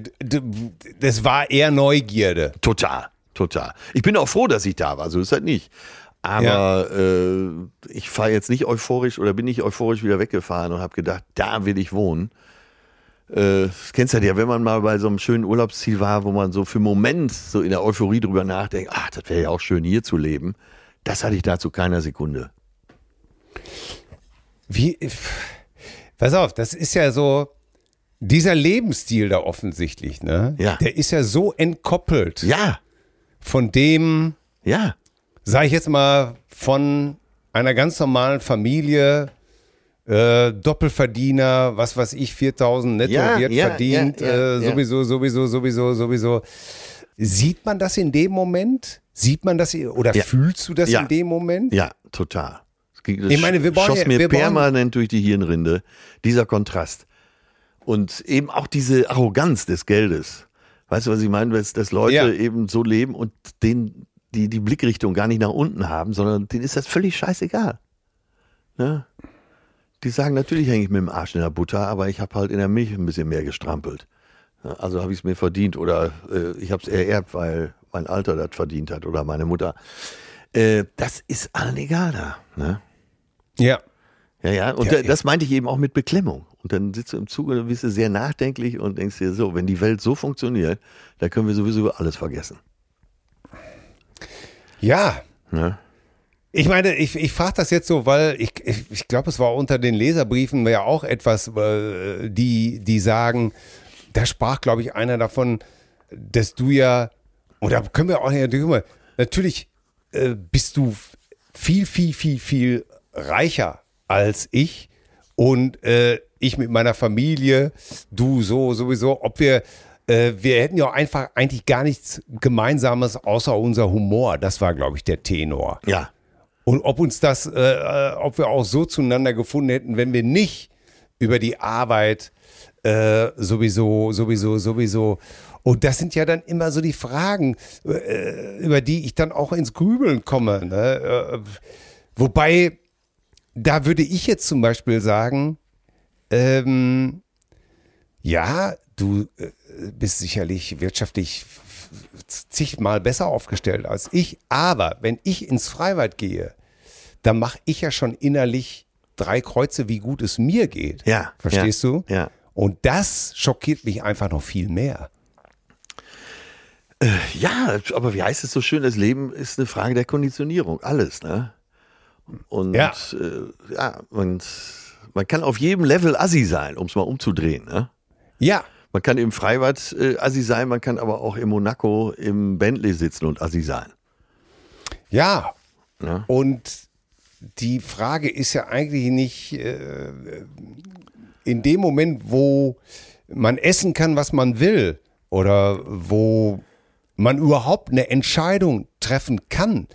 das war eher Neugierde. Total, total. Ich bin auch froh, dass ich da war, so ist das nicht. Aber äh, ich fahre jetzt nicht euphorisch oder bin nicht euphorisch wieder weggefahren und habe gedacht, da will ich wohnen. Äh, das kennst du ja, wenn man mal bei so einem schönen Urlaubsziel war, wo man so für einen Moment so in der Euphorie drüber nachdenkt, ach, das wäre ja auch schön hier zu leben. Das hatte ich da zu keiner Sekunde. Wie, pass auf, das ist ja so, dieser Lebensstil da offensichtlich, ne? Ja. Der ist ja so entkoppelt Ja, von dem, ja, sag ich jetzt mal, von einer ganz normalen Familie, äh, Doppelverdiener, was weiß ich, 4000 netto Ja, wird ja, verdient, ja, äh, sowieso, sowieso, sowieso, sowieso. Sieht man das in dem Moment? Sieht man das oder fühlst du das in dem Moment? ja, total. Das Ich meine, wir bauen schoss mir permanent durch die Hirnrinde, dieser Kontrast. Und eben auch diese Arroganz des Geldes. Weißt du, was ich meine? Dass, dass Leute eben so leben und den, die, die Blickrichtung gar nicht nach unten haben, sondern denen ist das völlig scheißegal. Ne? Die sagen, natürlich hänge ich mit dem Arsch in der Butter, aber ich habe halt in der Milch ein bisschen mehr gestrampelt. Ja, Also habe ich es mir verdient oder äh, ich habe es ererbt, weil mein Alter das verdient hat oder meine Mutter. Äh, das ist allen egal da. Ne? Ja. Ja, ja, und Ja, da- das meinte ich eben auch mit Beklemmung. Und dann sitzt du im Zug und bist du sehr nachdenklich und denkst dir so, wenn die Welt so funktioniert, dann können wir sowieso alles vergessen. Ja. Ne? Ich meine, ich, ich frage das jetzt so, weil ich, ich, ich glaube, es war unter den Leserbriefen ja auch etwas, äh, die, die sagen, da sprach, glaube ich, einer davon, dass du ja, und da können wir auch nicht natürlich äh, bist du viel, viel, viel, viel reicher als ich und äh, ich mit meiner Familie, du so sowieso, ob wir, äh, wir hätten ja einfach eigentlich gar nichts Gemeinsames außer unser Humor. Das war, glaube ich, der Tenor. Ja. Und ob uns das, äh, äh, ob wir auch so zueinander gefunden hätten, wenn wir nicht über die Arbeit äh, sowieso, sowieso, sowieso. Und das sind ja dann immer so die Fragen, äh, über die ich dann auch ins Grübeln komme. Ne? Äh, wobei, da würde ich jetzt zum Beispiel sagen, ähm, ja, du äh, bist sicherlich wirtschaftlich zigmal besser aufgestellt als ich, aber wenn ich ins Freibad gehe, dann mache ich ja schon innerlich drei Kreuze, wie gut es mir geht. Ja, Verstehst ja, du? ja. Und das schockiert mich einfach noch viel mehr. Ja, aber wie heißt es so schön, das Leben ist eine Frage der Konditionierung, alles, ne? Und Ja. äh, ja, und man kann auf jedem Level Assi sein, um es mal umzudrehen, ne? Ja, Man kann im Freibad äh, Assi sein, man kann aber auch in Monaco im Bentley sitzen und Assi sein. ja. Ja. Und die Frage ist ja eigentlich nicht äh, in dem Moment, wo man essen kann, was man will, oder wo man überhaupt eine Entscheidung treffen kann.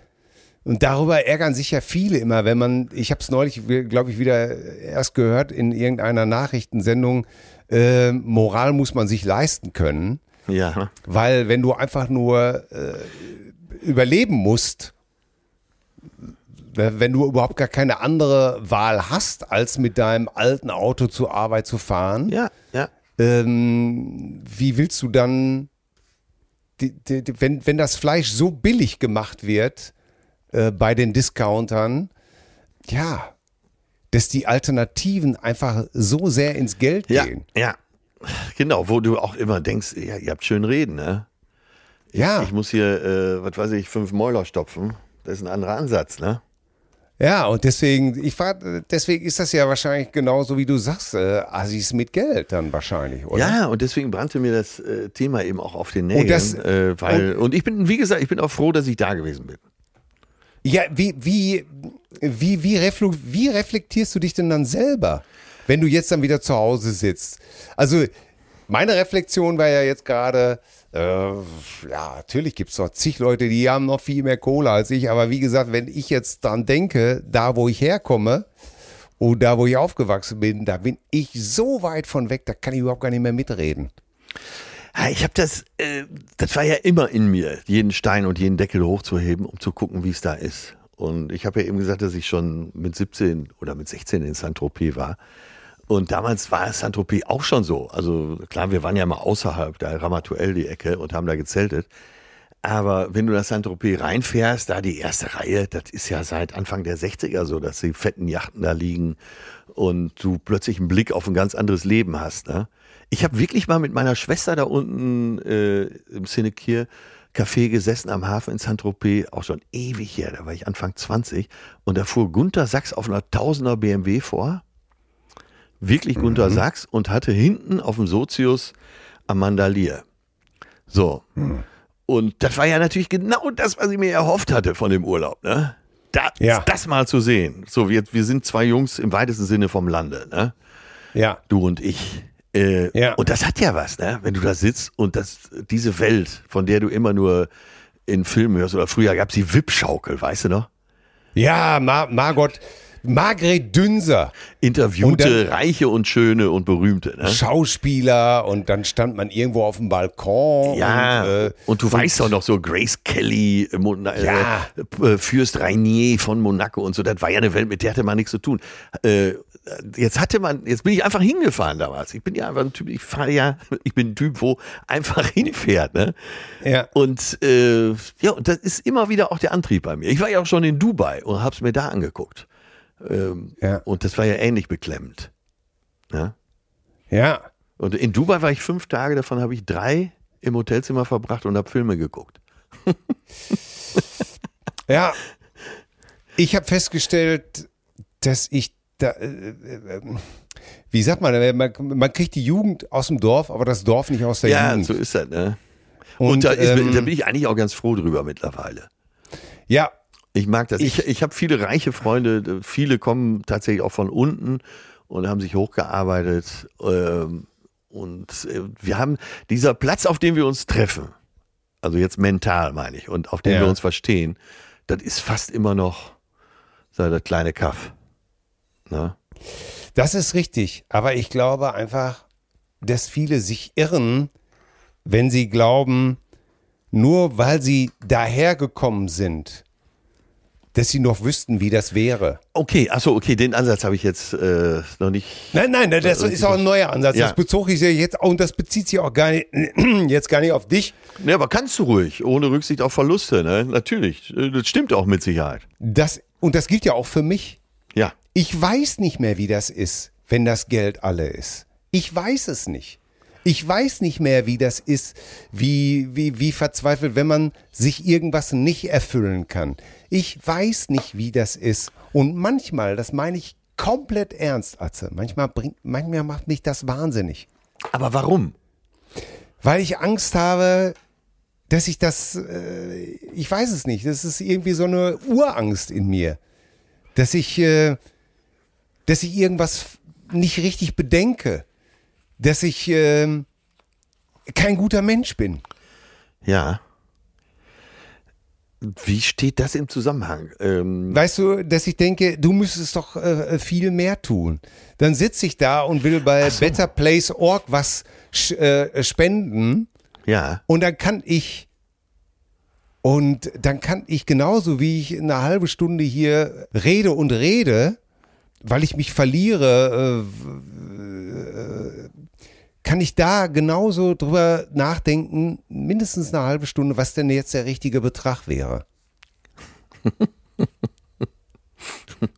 Und darüber ärgern sich ja viele immer, wenn man, ich habe es neulich, glaube ich, wieder erst gehört in irgendeiner Nachrichtensendung, äh, Moral muss man sich leisten können. Ja. Weil wenn du einfach nur äh, überleben musst, wenn du überhaupt gar keine andere Wahl hast, als mit deinem alten Auto zur Arbeit zu fahren, Ja, ja. ähm, wie willst du dann, die, die, die, wenn, wenn das Fleisch so billig gemacht wird äh, bei den Discountern, ja, dass die Alternativen einfach so sehr ins Geld gehen. ja. Genau, wo du auch immer denkst, ja, ihr habt schön reden, ne? Ja, Ich muss hier, äh, was weiß ich, fünf Mäuler stopfen. Das ist ein anderer Ansatz, ne? ja, und deswegen, ich frag, deswegen ist das ja wahrscheinlich genauso, wie du sagst, äh, Assis mit Geld dann wahrscheinlich, oder? Ja, und deswegen brannte mir das äh, Thema eben auch auf den Nägeln. Und das- äh, weil, und ich bin, wie gesagt, ich bin auch froh, dass ich da gewesen bin. Ja, wie, wie, wie, wie, reflu wie reflektierst du dich denn dann selber, wenn du jetzt dann wieder zu Hause sitzt? Also, meine Reflexion war ja jetzt gerade, äh, ja, natürlich gibt es noch zig Leute, die haben noch viel mehr Kohle als ich, aber wie gesagt, wenn ich jetzt dran denke, da wo ich herkomme und da wo ich aufgewachsen bin, da bin ich so weit von weg, da kann ich überhaupt gar nicht mehr mitreden. Ja, Ich habe das, äh, das war ja immer in mir, jeden Stein und jeden Deckel hochzuheben, um zu gucken, wie es da ist. Und ich habe ja eben gesagt, dass ich schon mit 17 oder mit 16 in Saint-Tropez war. Und damals war Saint-Tropez auch schon so. Also klar, wir waren ja mal außerhalb, da Ramatuel die Ecke und haben da gezeltet. Aber wenn du nach Saint-Tropez reinfährst, da die erste Reihe, das ist ja seit Anfang der 60er so, dass die fetten Yachten da liegen und du plötzlich einen Blick auf ein ganz anderes Leben hast. Ne? Ich habe wirklich mal mit meiner Schwester da unten äh, im Sinekir Café gesessen am Hafen in Saint-Tropez, auch schon ewig her, da war ich Anfang 20 und da fuhr Gunther Sachs auf einer Tausender BMW vor, wirklich Gunther Sachs und hatte hinten auf dem Sozius Amanda Lear. So. Und das war ja natürlich genau das, was ich mir erhofft hatte von dem Urlaub, ne? Da, Ja. Das mal zu sehen. So, wir, wir sind zwei Jungs im weitesten Sinne vom Lande, ne? Ja. Du und ich. Äh, Ja. Und das hat ja was, ne? Wenn du da sitzt und das, diese Welt, von der du immer nur in Filmen hörst, oder früher gab es die Wippschaukel, weißt du noch? Ja, Mar Margot, Margret Dünser. Interviewte Und dann- Reiche und Schöne und Berühmte, ne? Schauspieler und dann stand man irgendwo auf dem Balkon. Ja, und, äh, und du weißt doch noch so Grace Kelly, Mon äh, Ja. äh, Fürst Rainier von Monaco und so, das war ja eine Welt, mit der hatte man nichts zu tun. Äh, jetzt hatte man, jetzt bin ich einfach hingefahren damals. Ich bin ja einfach ein Typ, ich fahre ja, ich bin ein Typ, wo einfach hinfährt, ne? Ja. Und äh, ja, und das ist immer wieder auch der Antrieb bei mir. Ich war ja auch schon in Dubai und hab's mir da angeguckt. Ähm, Ja. Und das war ja ähnlich beklemmend. Ja? Ja. Und in Dubai war ich fünf Tage, davon habe ich drei im Hotelzimmer verbracht und habe Filme geguckt. Ja. Ich habe festgestellt, dass ich da, äh, äh, wie sagt man, äh, man, man kriegt die Jugend aus dem Dorf, aber das Dorf nicht aus der Ja, Jugend. so ist das, ne? Und, Und, da, ist, ähm, da bin ich eigentlich auch ganz froh drüber mittlerweile. Ja, Ich mag das. Ich, Ich- ich habe viele reiche Freunde, viele kommen tatsächlich auch von unten und haben sich hochgearbeitet. Ähm, und äh, wir haben dieser Platz, auf dem wir uns treffen, also jetzt mental meine ich, und auf dem Ja. wir uns verstehen, das ist fast immer noch so das kleine Kaff. Ne? Das ist richtig, aber ich glaube einfach, dass viele sich irren, wenn sie glauben, nur weil sie dahergekommen sind, dass sie noch wüssten, wie das wäre. Okay, achso, okay, den Ansatz habe ich jetzt äh, noch nicht. Nein, nein, das ist auch ein neuer Ansatz. Ja. Das bezog ich ja jetzt und das bezieht sich auch gar nicht, jetzt gar nicht auf dich. Ne, aber kannst du ruhig, ohne Rücksicht auf Verluste, ne? Natürlich. Äh, Das stimmt auch mit Sicherheit. Das, und das gilt ja auch für mich. Ich weiß nicht mehr, wie das ist, wenn das Geld alle ist. Ich weiß es nicht. Ich weiß nicht mehr, wie das ist, wie, wie, wie verzweifelt, wenn man sich irgendwas nicht erfüllen kann. Ich weiß nicht, wie das ist. Und manchmal, das meine ich komplett ernst, Atze, manchmal, bringt, manchmal macht mich das wahnsinnig. Aber warum? Weil ich Angst habe, dass ich das, äh, ich weiß es nicht, das ist irgendwie so eine Urangst in mir, dass ich, äh, dass ich irgendwas nicht richtig bedenke, dass ich ähm, kein guter Mensch bin. Ja. Wie steht das im Zusammenhang? Ähm, Weißt du, dass ich denke, du müsstest doch äh, viel mehr tun. Dann sitze ich da und will bei betterplace.org was äh, spenden. ja. Und dann kann ich, und dann kann ich genauso wie ich eine halbe Stunde hier rede und rede, weil ich mich verliere, äh, äh, kann ich da genauso drüber nachdenken, mindestens eine halbe Stunde, was denn jetzt der richtige Betrag wäre.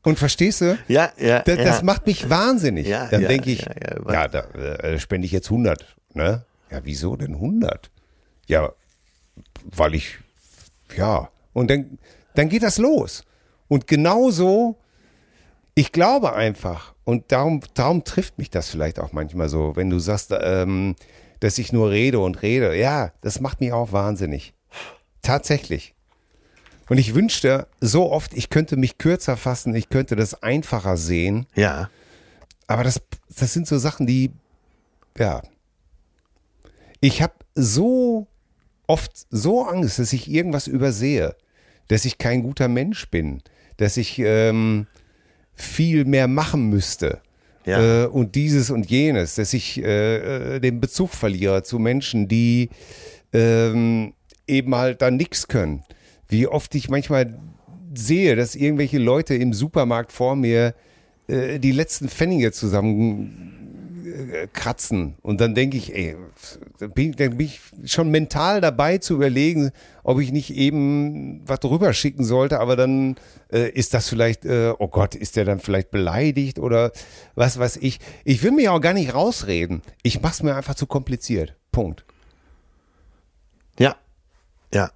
Und verstehst du? Ja, ja. Das, ja. das macht mich wahnsinnig. Ja, Dann ja, denke ich, ja, da äh, spende ich jetzt 100. Ne? Ja, wieso denn 100? Ja, weil ich, ja. Und dann, dann geht das los. Und genauso, ich glaube einfach, und darum, darum trifft mich das vielleicht auch manchmal so, wenn du sagst, ähm, dass ich nur rede und rede. Ja, das macht mich auch wahnsinnig. Tatsächlich. Und ich wünschte so oft, ich könnte mich kürzer fassen, ich könnte das einfacher sehen. ja. Aber das, das sind so Sachen, die, ja. Ich habe so oft so Angst, dass ich irgendwas übersehe, dass ich kein guter Mensch bin, dass ich ähm, viel mehr machen müsste. Ja. Äh, und dieses und jenes, dass ich äh, äh, den Bezug verliere zu Menschen, die ähm, eben halt dann nichts können. Wie oft ich manchmal sehe, dass irgendwelche Leute im Supermarkt vor mir äh, die letzten Pfennige zusammen äh, kratzen. Und dann denke ich, ey, dann bin, dann bin ich schon mental dabei zu überlegen, ob ich nicht eben was drüber schicken sollte, aber dann äh, ist das vielleicht, äh, oh Gott, ist der dann vielleicht beleidigt oder was weiß ich. Ich will mich auch gar nicht rausreden. Ich mach's mir einfach zu kompliziert. Punkt. Ja. Ja.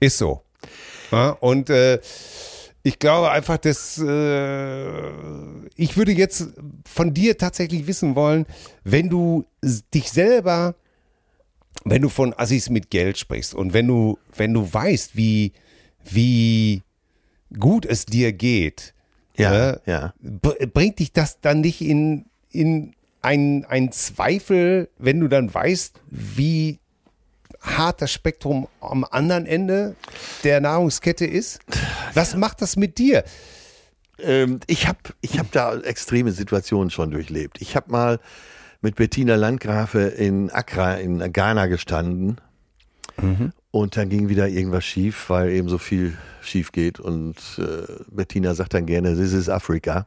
Ist so. Ja, und äh, ich glaube einfach, dass äh, ich würde jetzt von dir tatsächlich wissen wollen, wenn du dich selber, wenn du von Assis mit Geld sprichst und wenn du, wenn du weißt, wie, wie gut es dir geht, Ja. ne, Ja. br- bringt dich das dann nicht in, in einen Zweifel, wenn du dann weißt, wie hart das Spektrum am anderen Ende der Nahrungskette ist? Was macht das mit dir? Ähm, ich habe ich hab da extreme Situationen schon durchlebt. Ich habe mal mit Bettina Landgrafe in Accra in Ghana gestanden und dann ging wieder irgendwas schief, weil eben so viel schief geht und äh, Bettina sagt dann gerne, this is Africa.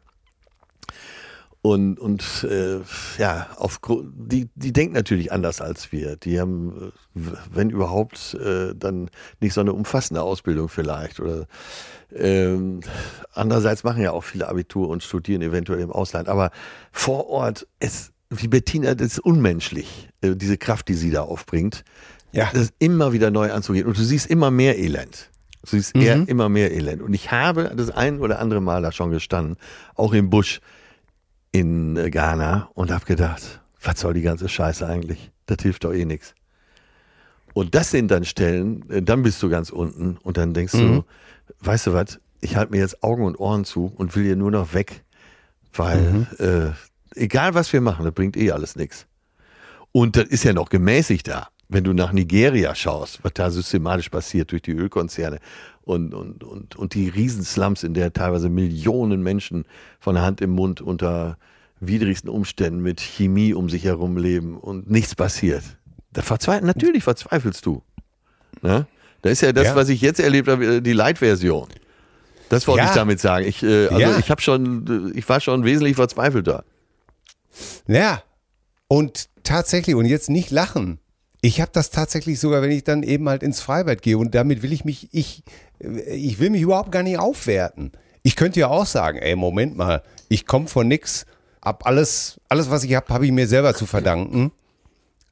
Und, und äh, ja, auf, die, die denken natürlich anders als wir. Die haben, wenn überhaupt, äh, dann nicht so eine umfassende Ausbildung vielleicht. Oder ähm, andererseits machen ja auch viele Abitur und studieren eventuell im Ausland. Aber vor Ort, es, wie Bettina, das ist unmenschlich, äh, diese Kraft, die sie da aufbringt. Ja. Das immer wieder neu anzugehen. Und du siehst immer mehr Elend. Du siehst eher Mhm. immer mehr Elend. Und ich habe das ein oder andere Mal da schon gestanden, auch im Busch in äh, Ghana und habe gedacht, was soll die ganze Scheiße eigentlich? Das hilft doch eh nichts. Und das sind dann Stellen, äh, dann bist du ganz unten und dann denkst Mhm. du, weißt du was, ich halte mir jetzt Augen und Ohren zu und will hier nur noch weg, weil Mhm. äh, egal was wir machen, das bringt eh alles nichts. Und das ist ja noch gemäßigt da. Wenn du nach Nigeria schaust, was da systematisch passiert durch die Ölkonzerne und, und, und, und die Riesenslums, in der teilweise Millionen Menschen von Hand im Mund unter widrigsten Umständen mit Chemie um sich herum leben und nichts passiert. Da verzweif natürlich verzweifelst du. Ne? Da ist ja das, Ja. was ich jetzt erlebt habe, äh, die Light-Version. Das wollte Ja. ich damit sagen. Ich, äh, also Ja. ich habe schon, ich war schon wesentlich verzweifelter. Ja, und tatsächlich, und jetzt nicht lachen. Ich habe das tatsächlich sogar, wenn ich dann eben halt ins Freibad gehe und damit will ich mich, ich, ich will mich überhaupt gar nicht aufwerten. Ich könnte ja auch sagen, ey, Moment mal, ich komme von nix, ab alles, alles, was ich habe, habe ich mir selber zu verdanken.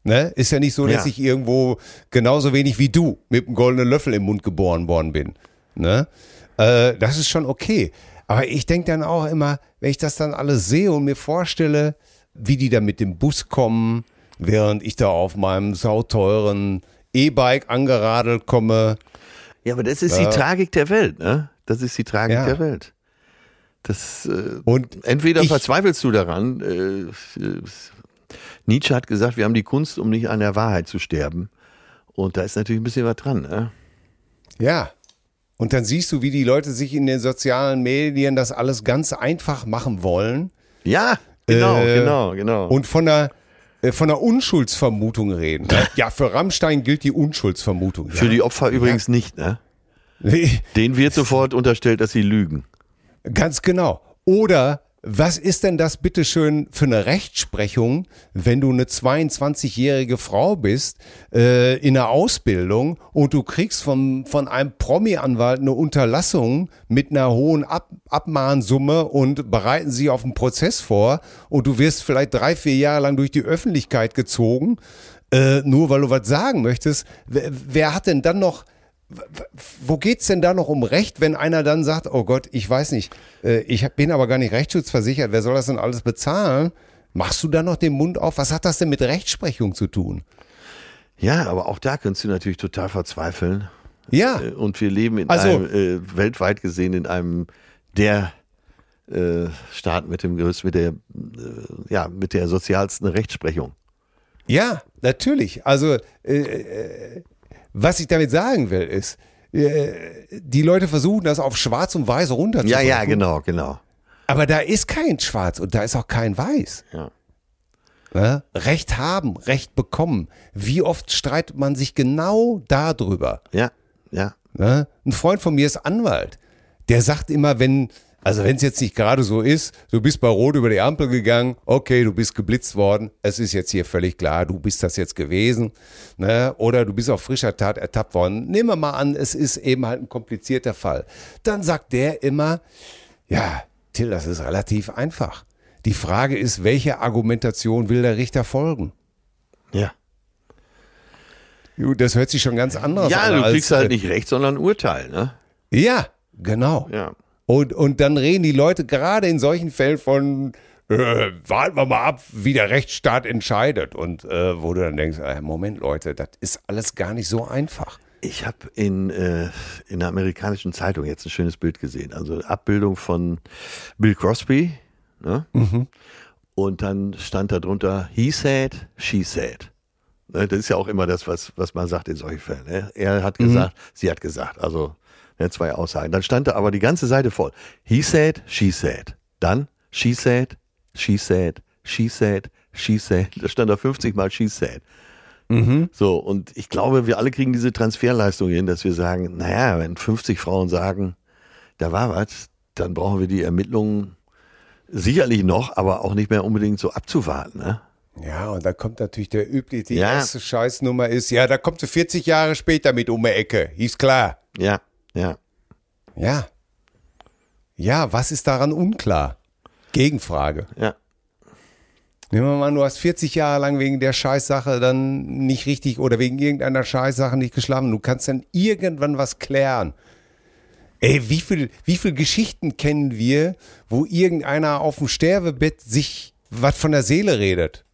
Ne? Ist ja nicht so, dass Ja. ich irgendwo genauso wenig wie du mit einem goldenen Löffel im Mund geboren worden bin. Ne? Äh, das ist schon okay. Aber ich denke dann auch immer, wenn ich das dann alles sehe und mir vorstelle, wie die da mit dem Bus kommen, während ich da auf meinem sauteuren E-Bike angeradelt komme. Ja, aber das ist die Tragik der Welt, ne? Das ist die Tragik Ja. der Welt. Das, äh, Und entweder ich- verzweifelst du daran, äh, äh, Nietzsche hat gesagt, wir haben die Kunst, um nicht an der Wahrheit zu sterben. Und da ist natürlich ein bisschen was dran, ne? Ja. Und dann siehst du, wie die Leute sich in den sozialen Medien das alles ganz einfach machen wollen Ja, genau, Äh, genau, genau. und von der, äh, von der Unschuldsvermutung reden. Ja, für Rammstein gilt die Unschuldsvermutung. Für ja. die Opfer übrigens nicht, ne? die Denen wird sofort unterstellt, dass sie lügen. Ganz genau. Oder was ist denn das bitteschön für eine Rechtsprechung, wenn du eine 22-jährige Frau bist äh, in der Ausbildung und du kriegst vom, von einem Promi-Anwalt eine Unterlassung mit einer hohen Ab Abmahnsumme und bereiten sie auf einen Prozess vor und du wirst vielleicht drei, vier Jahre lang durch die Öffentlichkeit gezogen, äh, nur weil du was sagen möchtest. Wer, wer hat denn dann noch wo geht's denn da noch um Recht, wenn einer dann sagt, oh Gott, ich weiß nicht, äh, ich bin aber gar nicht rechtsschutzversichert, wer soll das denn alles bezahlen? Machst du da noch den Mund auf? Was hat das denn mit Rechtsprechung zu tun? Ja, aber auch da könntest du natürlich total verzweifeln. Ja, Äh, Und wir leben in Also- einem, äh, weltweit gesehen in einem der äh, Staat mit dem größten, mit der, äh, ja, mit der sozialsten Rechtsprechung. ja, natürlich. Also, äh, äh, was ich damit sagen will, ist, äh, die Leute versuchen das auf schwarz und weiß Ja, runterzubrechen. ja, genau, genau. Aber da ist kein Schwarz und da ist auch kein Weiß. Ja. Ne? Recht haben, Recht bekommen. Wie oft streitet man sich genau darüber? Ja, ja. Ne? Ein Freund von mir ist Anwalt. Der sagt immer, wenn, also wenn es jetzt nicht gerade so ist, du bist bei Rot über die Ampel gegangen, okay, du bist geblitzt worden, es ist jetzt hier völlig klar, du bist das jetzt gewesen, ne? oder du bist auf frischer Tat ertappt worden. Nehmen wir mal an, es ist eben halt ein komplizierter Fall. Dann sagt der immer, ja, Till, das ist relativ einfach. Die Frage ist, welche Argumentation will der Richter folgen? Ja, Das hört sich schon ganz anders ja an. du als, kriegst halt nicht Recht, sondern Urteil, ne? Ja, genau. Ja. Und, und dann reden die Leute gerade in solchen Fällen von, äh, warten wir mal ab, wie der Rechtsstaat entscheidet. Und äh, wo du dann denkst, äh, Moment Leute, das ist alles gar nicht so einfach. Ich habe in, äh, in der amerikanischen Zeitung jetzt ein schönes Bild gesehen. Also Abbildung von Bill Crosby. Ne? Und dann stand da drunter, he said, she said. Ne, Das ist ja auch immer das, was, was man sagt in solchen Fällen. Ne? Er hat gesagt, sie hat gesagt. Also ne, zwei Aussagen. Dann stand da aber die ganze Seite voll. He said, she said. Dann she said, she said, she said, she said. Da stand da 50 Mal she said. So, und ich glaube, wir alle kriegen diese Transferleistung hin, dass wir sagen, naja, wenn 50 Frauen sagen, da war was, dann brauchen wir die Ermittlungen sicherlich noch, aber auch nicht mehr unbedingt so abzuwarten. Ne? Ja, und da kommt natürlich der übliche, die Ja. erste Scheißnummer ist, ja, da kommt sie 40 Jahre später mit um die Ecke. Hieß klar. Ja, ja. Ja. Ja, was ist daran unklar? Gegenfrage. Ja. Nehmen wir mal, an, du hast 40 Jahre lang wegen der Scheißsache dann nicht richtig oder wegen irgendeiner Scheißsache nicht geschlafen. Du kannst dann irgendwann was klären. Ey, wie viel, wie viel Geschichten kennen wir, wo irgendeiner auf dem Sterbebett sich was von der Seele redet?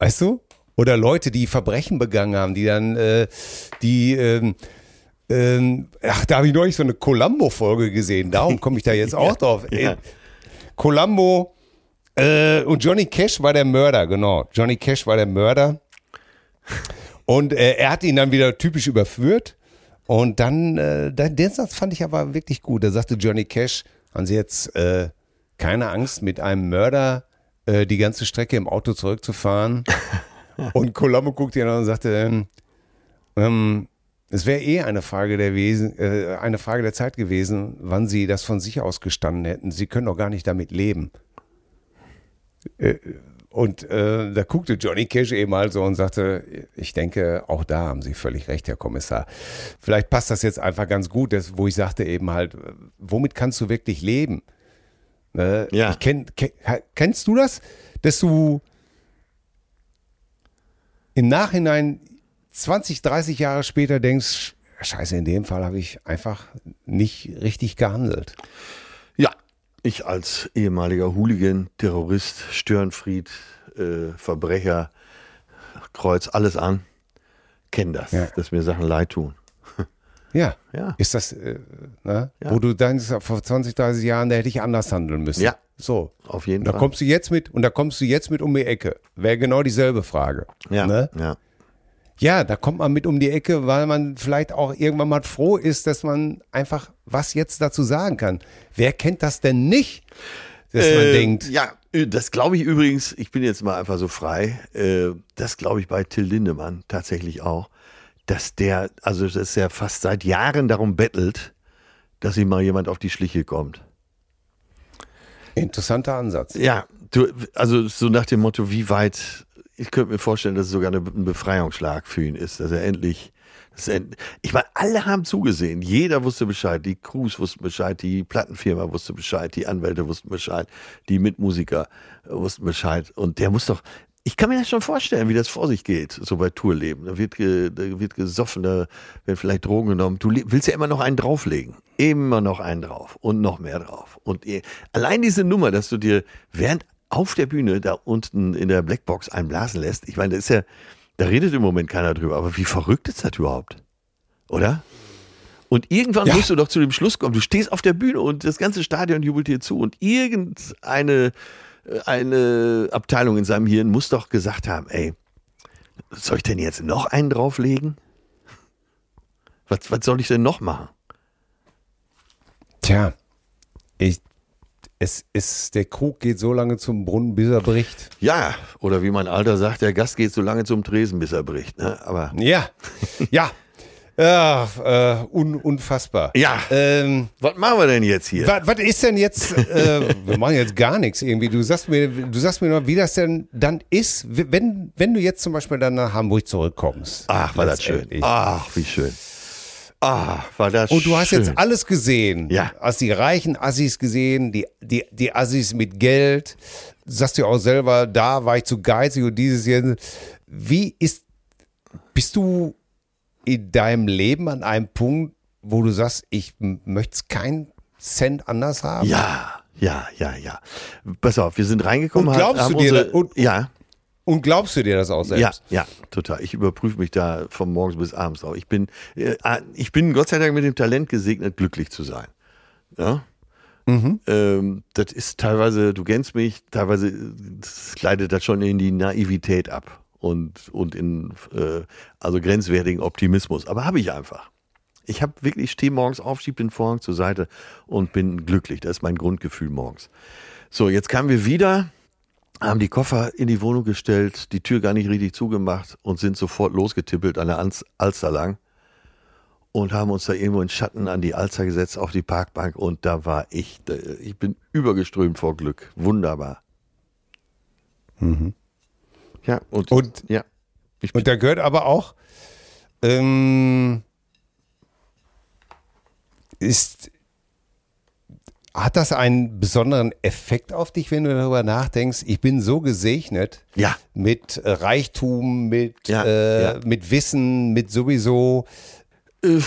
Weißt du? Oder Leute, die Verbrechen begangen haben, die dann, äh, die, ähm, ähm, ach, da habe ich neulich so eine Columbo-Folge gesehen. Darum komme ich da jetzt auch drauf. ja. Ey, Columbo äh, und Johnny Cash war der Mörder, genau. Johnny Cash war der Mörder. Und äh, er hat ihn dann wieder typisch überführt. Und dann, äh, den Satz fand ich aber wirklich gut. Da sagte Johnny Cash, haben Sie jetzt äh, keine Angst, mit einem Mörder äh, die ganze Strecke im Auto zurückzufahren? und Columbo guckte ihn an und sagte, ähm, ähm, es wäre eh eine Frage der Wesen, äh, eine Frage der Zeit gewesen, wann Sie das von sich aus gestanden hätten. Sie können doch gar nicht damit leben. Äh, und äh, da guckte Johnny Cash eben halt so und sagte, ich denke, auch da haben Sie völlig recht, Herr Kommissar. Vielleicht passt das jetzt einfach ganz gut, dass, wo ich sagte eben halt, womit kannst du wirklich leben? Ne? Ja. Kenn, kenn, kennst du das, dass du im Nachhinein 20, 30 Jahre später denkst, scheiße, in dem Fall habe ich einfach nicht richtig gehandelt. Ja, ich als ehemaliger Hooligan, Terrorist, Störenfried, äh, Verbrecher, kreuz alles an, kenne das, Ja. dass mir Sachen leid tun. Ja. Ja. Ist das, äh, ne? Ja. wo du denkst, vor 20, 30 Jahren, da hätte ich anders handeln müssen. Ja. So. Auf jeden Und da Fall. kommst du jetzt mit, und da kommst du jetzt mit um die Ecke. Wäre genau dieselbe Frage. ja, Ne? ja. Ja, da kommt man mit um die Ecke, weil man vielleicht auch irgendwann mal froh ist, dass man einfach was jetzt dazu sagen kann. Wer kennt das denn nicht? Dass man Äh, denkt, Ja, äh, das glaube ich übrigens, ich bin jetzt mal einfach so frei, äh, das glaube ich bei Till Lindemann tatsächlich auch, dass der, also dass er fast seit Jahren darum bettelt, dass ihm mal jemand auf die Schliche kommt. interessanter Ansatz. Ja, du, also so nach dem Motto, wie weit, ich könnte mir vorstellen, dass es sogar ein Befreiungsschlag für ihn ist, dass er endlich, dass er, ich meine, alle haben zugesehen, jeder wusste Bescheid, die Crews wussten Bescheid, die Plattenfirma wusste Bescheid, die Anwälte wussten Bescheid, die Mitmusiker äh, wussten Bescheid und der muss doch, ich kann mir das schon vorstellen, wie das vor sich geht, so bei Tourleben. Da wird, ge, da wird gesoffen, da werden vielleicht Drogen genommen. Du willst ja immer noch einen drauflegen. Immer noch einen drauf und noch mehr drauf. Und eh- allein diese Nummer, dass du dir während auf der Bühne da unten in der Blackbox einblasen lässt, ich meine, das ist ja, da redet im Moment keiner drüber, aber wie verrückt ist das überhaupt? Oder? Und irgendwann Ja. musst du doch zu dem Schluss kommen, du stehst auf der Bühne und das ganze Stadion jubelt dir zu und irgendeine äh, eine Abteilung in seinem Hirn muss doch gesagt haben, ey, soll ich denn jetzt noch einen drauflegen? Was, was soll ich denn noch machen? Tja, ich, es ist, der Krug geht so lange zum Brunnen, bis er bricht. Ja, oder wie mein Alter sagt, der Gast geht so lange zum Tresen, bis er bricht. Ne? Aber Ja, ja. Ja, äh, un, unfassbar. ja, Ähm, was machen wir denn jetzt hier? was, ist denn jetzt, äh, wir machen jetzt gar nichts irgendwie. Du sagst mir, du sagst mir noch, wie das denn dann ist, wenn, wenn du jetzt zum Beispiel dann nach Hamburg zurückkommst. Ach, war das schön. Letztendlich. Ach, wie schön. Ach, war das schön. Und du hast jetzt alles gesehen. Ja. Hast die reichen Assis gesehen, die, die, die Assis mit Geld. Du sagst ja auch selber, da war ich zu geizig und dieses hier. Wie ist, bist du in deinem Leben an einem Punkt, wo du sagst, ich möchte keinen Cent anders haben? Ja, ja, ja, ja. Pass auf, wir sind reingekommen. Und glaubst haben du dir unsere, und- ja, Und glaubst du dir das auch ja, selbst? ja, total. Ich überprüfe mich da von morgens bis abends auch. Ich bin, äh, ich bin Gott sei Dank mit dem Talent gesegnet, glücklich zu sein. Ja. Ähm, das ist teilweise, du kennst mich, teilweise äh, das das schon in die Naivität ab und, und in äh, also grenzwertigen Optimismus. Aber habe ich einfach. Ich habe wirklich, stehe morgens auf, schiebe den Vorhang zur Seite und bin glücklich. Das ist mein Grundgefühl morgens. So, jetzt kamen wir wieder, haben die Koffer in die Wohnung gestellt, die Tür gar nicht richtig zugemacht und sind sofort losgetippelt an der Alster lang. und haben uns da irgendwo in Schatten an die Alster gesetzt auf die Parkbank und da war ich, ich bin übergeströmt vor Glück. Wunderbar. Mhm. Ja, und, und, ja, und da gehört aber auch, ähm, ist, hat das einen besonderen Effekt auf dich, wenn du darüber nachdenkst? Ich bin so gesegnet ja. mit äh, Reichtum, mit, ja, äh, ja. mit Wissen, mit sowieso. Äh,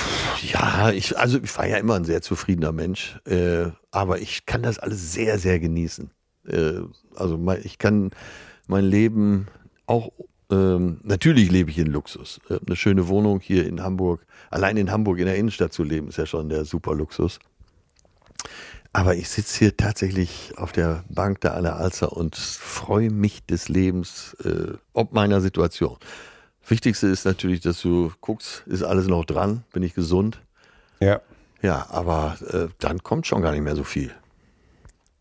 ja, ich, also ich war ja immer ein sehr zufriedener Mensch, äh, aber ich kann das alles sehr, sehr genießen. Äh, also ich kann mein Leben auch ähm, natürlich lebe ich in Luxus. Eine schöne Wohnung hier in Hamburg. Allein in Hamburg in der Innenstadt zu leben, ist ja schon der super Luxus. Aber ich sitze hier tatsächlich auf der Bank der Aller Alster und freue mich des Lebens äh, ob meiner Situation. Wichtigste ist natürlich, dass du guckst, ist alles noch dran, bin ich gesund? Ja. Ja, aber äh, dann kommt schon gar nicht mehr so viel.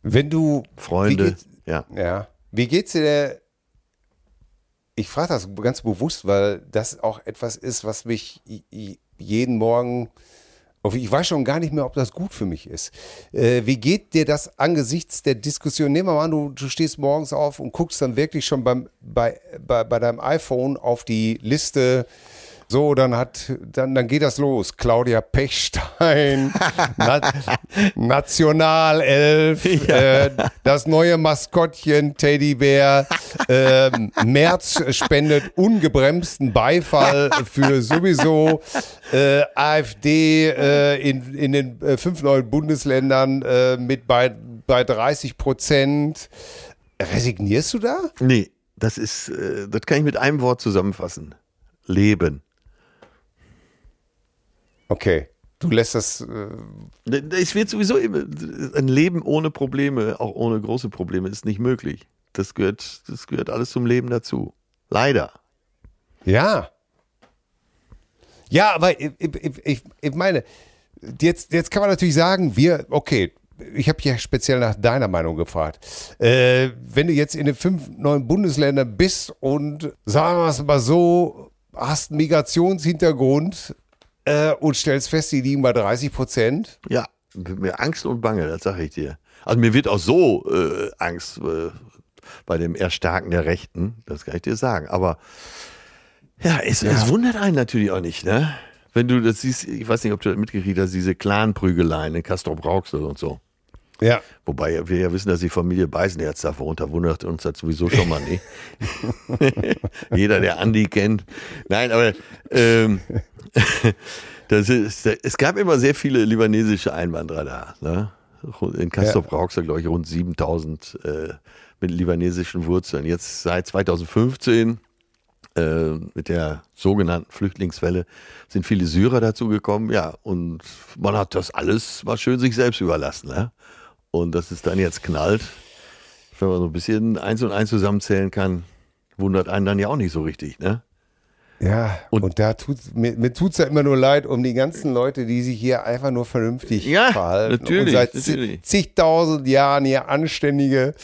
Wenn du Freunde, ja. Ja. Wie geht's dir ich frage das ganz bewusst, weil das auch etwas ist, was mich jeden Morgen, ich weiß schon gar nicht mehr, ob das gut für mich ist. Äh, wie geht dir das angesichts der Diskussion? Nehmen wir mal an, du, du stehst morgens auf und guckst dann wirklich schon beim, bei, bei, bei deinem iPhone auf die Liste so, dann hat, dann, dann geht das los. Claudia Pechstein, Na, Nationalelf, ja. äh, das neue Maskottchen Teddybär, äh, Merz spendet ungebremsten Beifall für sowieso äh, AfD äh, in, in den äh, fünf neuen Bundesländern äh, mit bei, bei 30 Prozent. Resignierst du da? Nee, das ist, das kann ich mit einem Wort zusammenfassen. Leben. Okay. Du lässt das. Äh es wird sowieso immer, ein Leben ohne Probleme, auch ohne große Probleme, ist nicht möglich. Das gehört, das gehört alles zum Leben dazu. Leider. Ja. Ja, aber ich, ich, ich meine, jetzt, jetzt kann man natürlich sagen, wir, okay, ich habe ja speziell nach deiner Meinung gefragt. Äh, wenn du jetzt in den fünf neuen Bundesländern bist und sagen wir es mal so, hast einen Migrationshintergrund, äh, und stellst fest, die liegen bei 30 Prozent. Ja, mir Angst und Bange, das sage ich dir. Also mir wird auch so äh, Angst äh, bei dem Erstarken der Rechten, das kann ich dir sagen. Aber ja es, ja. es wundert einen natürlich auch nicht, ne? Wenn du das siehst, ich weiß nicht, ob du das mitgekriegt hast, diese Clan-Prügeleien in Castrop-Rauxel und so. Ja. Wobei wir ja wissen, dass die Familie Beisenherz da darunter wundert uns das sowieso schon mal nicht. Jeder, der Andi kennt. Nein, aber ähm, das ist, es gab immer sehr viele libanesische Einwanderer da. Ne? In Castrop ja. Rauxel, glaube ich, rund 7000 äh, mit libanesischen Wurzeln. Jetzt seit 2015 äh, mit der sogenannten Flüchtlingswelle sind viele Syrer dazugekommen. Ja, und man hat das alles mal schön sich selbst überlassen. Ne? Und dass es dann jetzt knallt, wenn man so ein bisschen eins und eins zusammenzählen kann, wundert einen dann ja auch nicht so richtig. Ne? Ja, und, und da tut mir, mir tut es ja immer nur leid um die ganzen Leute, die sich hier einfach nur vernünftig ja, verhalten. Natürlich, und seit natürlich. zigtausend Jahren hier anständige,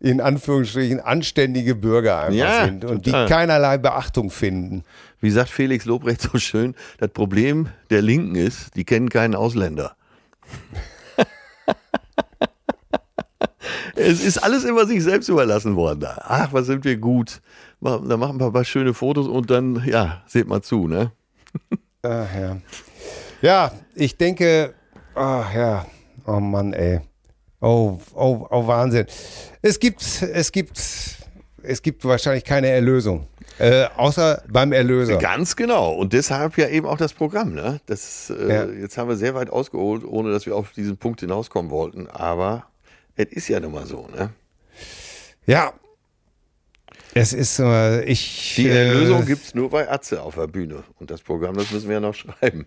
in Anführungsstrichen, anständige Bürger einfach ja, sind und total. die keinerlei Beachtung finden. Wie sagt Felix Lobrecht so schön, das Problem der Linken ist, die kennen keinen Ausländer. es ist alles immer sich selbst überlassen worden da. Ach, was sind wir gut. Da machen wir ein paar schöne Fotos und dann, ja, seht mal zu, ne? Ach, ja. Ja, ich denke, ach ja, oh Mann, ey. Oh, oh, oh, Wahnsinn. Es gibt, es gibt, es gibt wahrscheinlich keine Erlösung. Äh, außer beim Erlöser. Ganz genau. Und deshalb ja eben auch das Programm. Ne? Das, äh, ja. Jetzt haben wir sehr weit ausgeholt, ohne dass wir auf diesen Punkt hinauskommen wollten. Aber es ist ja nun mal so, ne? Ja. Es ist, äh, ich. Die Erlösung äh, gibt es nur bei Atze auf der Bühne. Und das Programm, das müssen wir ja noch schreiben.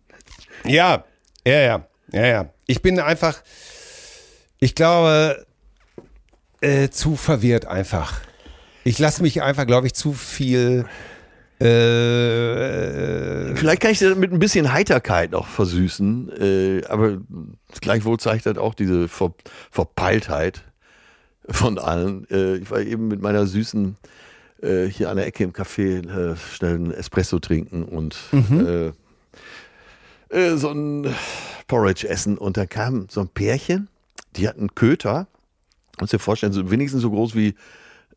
ja, ja, ja, ja, ja. Ich bin einfach, ich glaube, äh, zu verwirrt einfach. Ich lasse mich einfach, glaube ich, zu viel äh, Vielleicht kann ich das mit ein bisschen Heiterkeit noch versüßen, äh, aber gleichwohl zeigt das auch diese Ver Verpeiltheit von allen. Äh, ich war eben mit meiner Süßen äh, hier an der Ecke im Café äh, schnell einen Espresso trinken und mhm. Äh, äh, so ein Porridge essen und da kam so ein Pärchen, die hatten Köter, muss dir vorstellen, so wenigstens so groß wie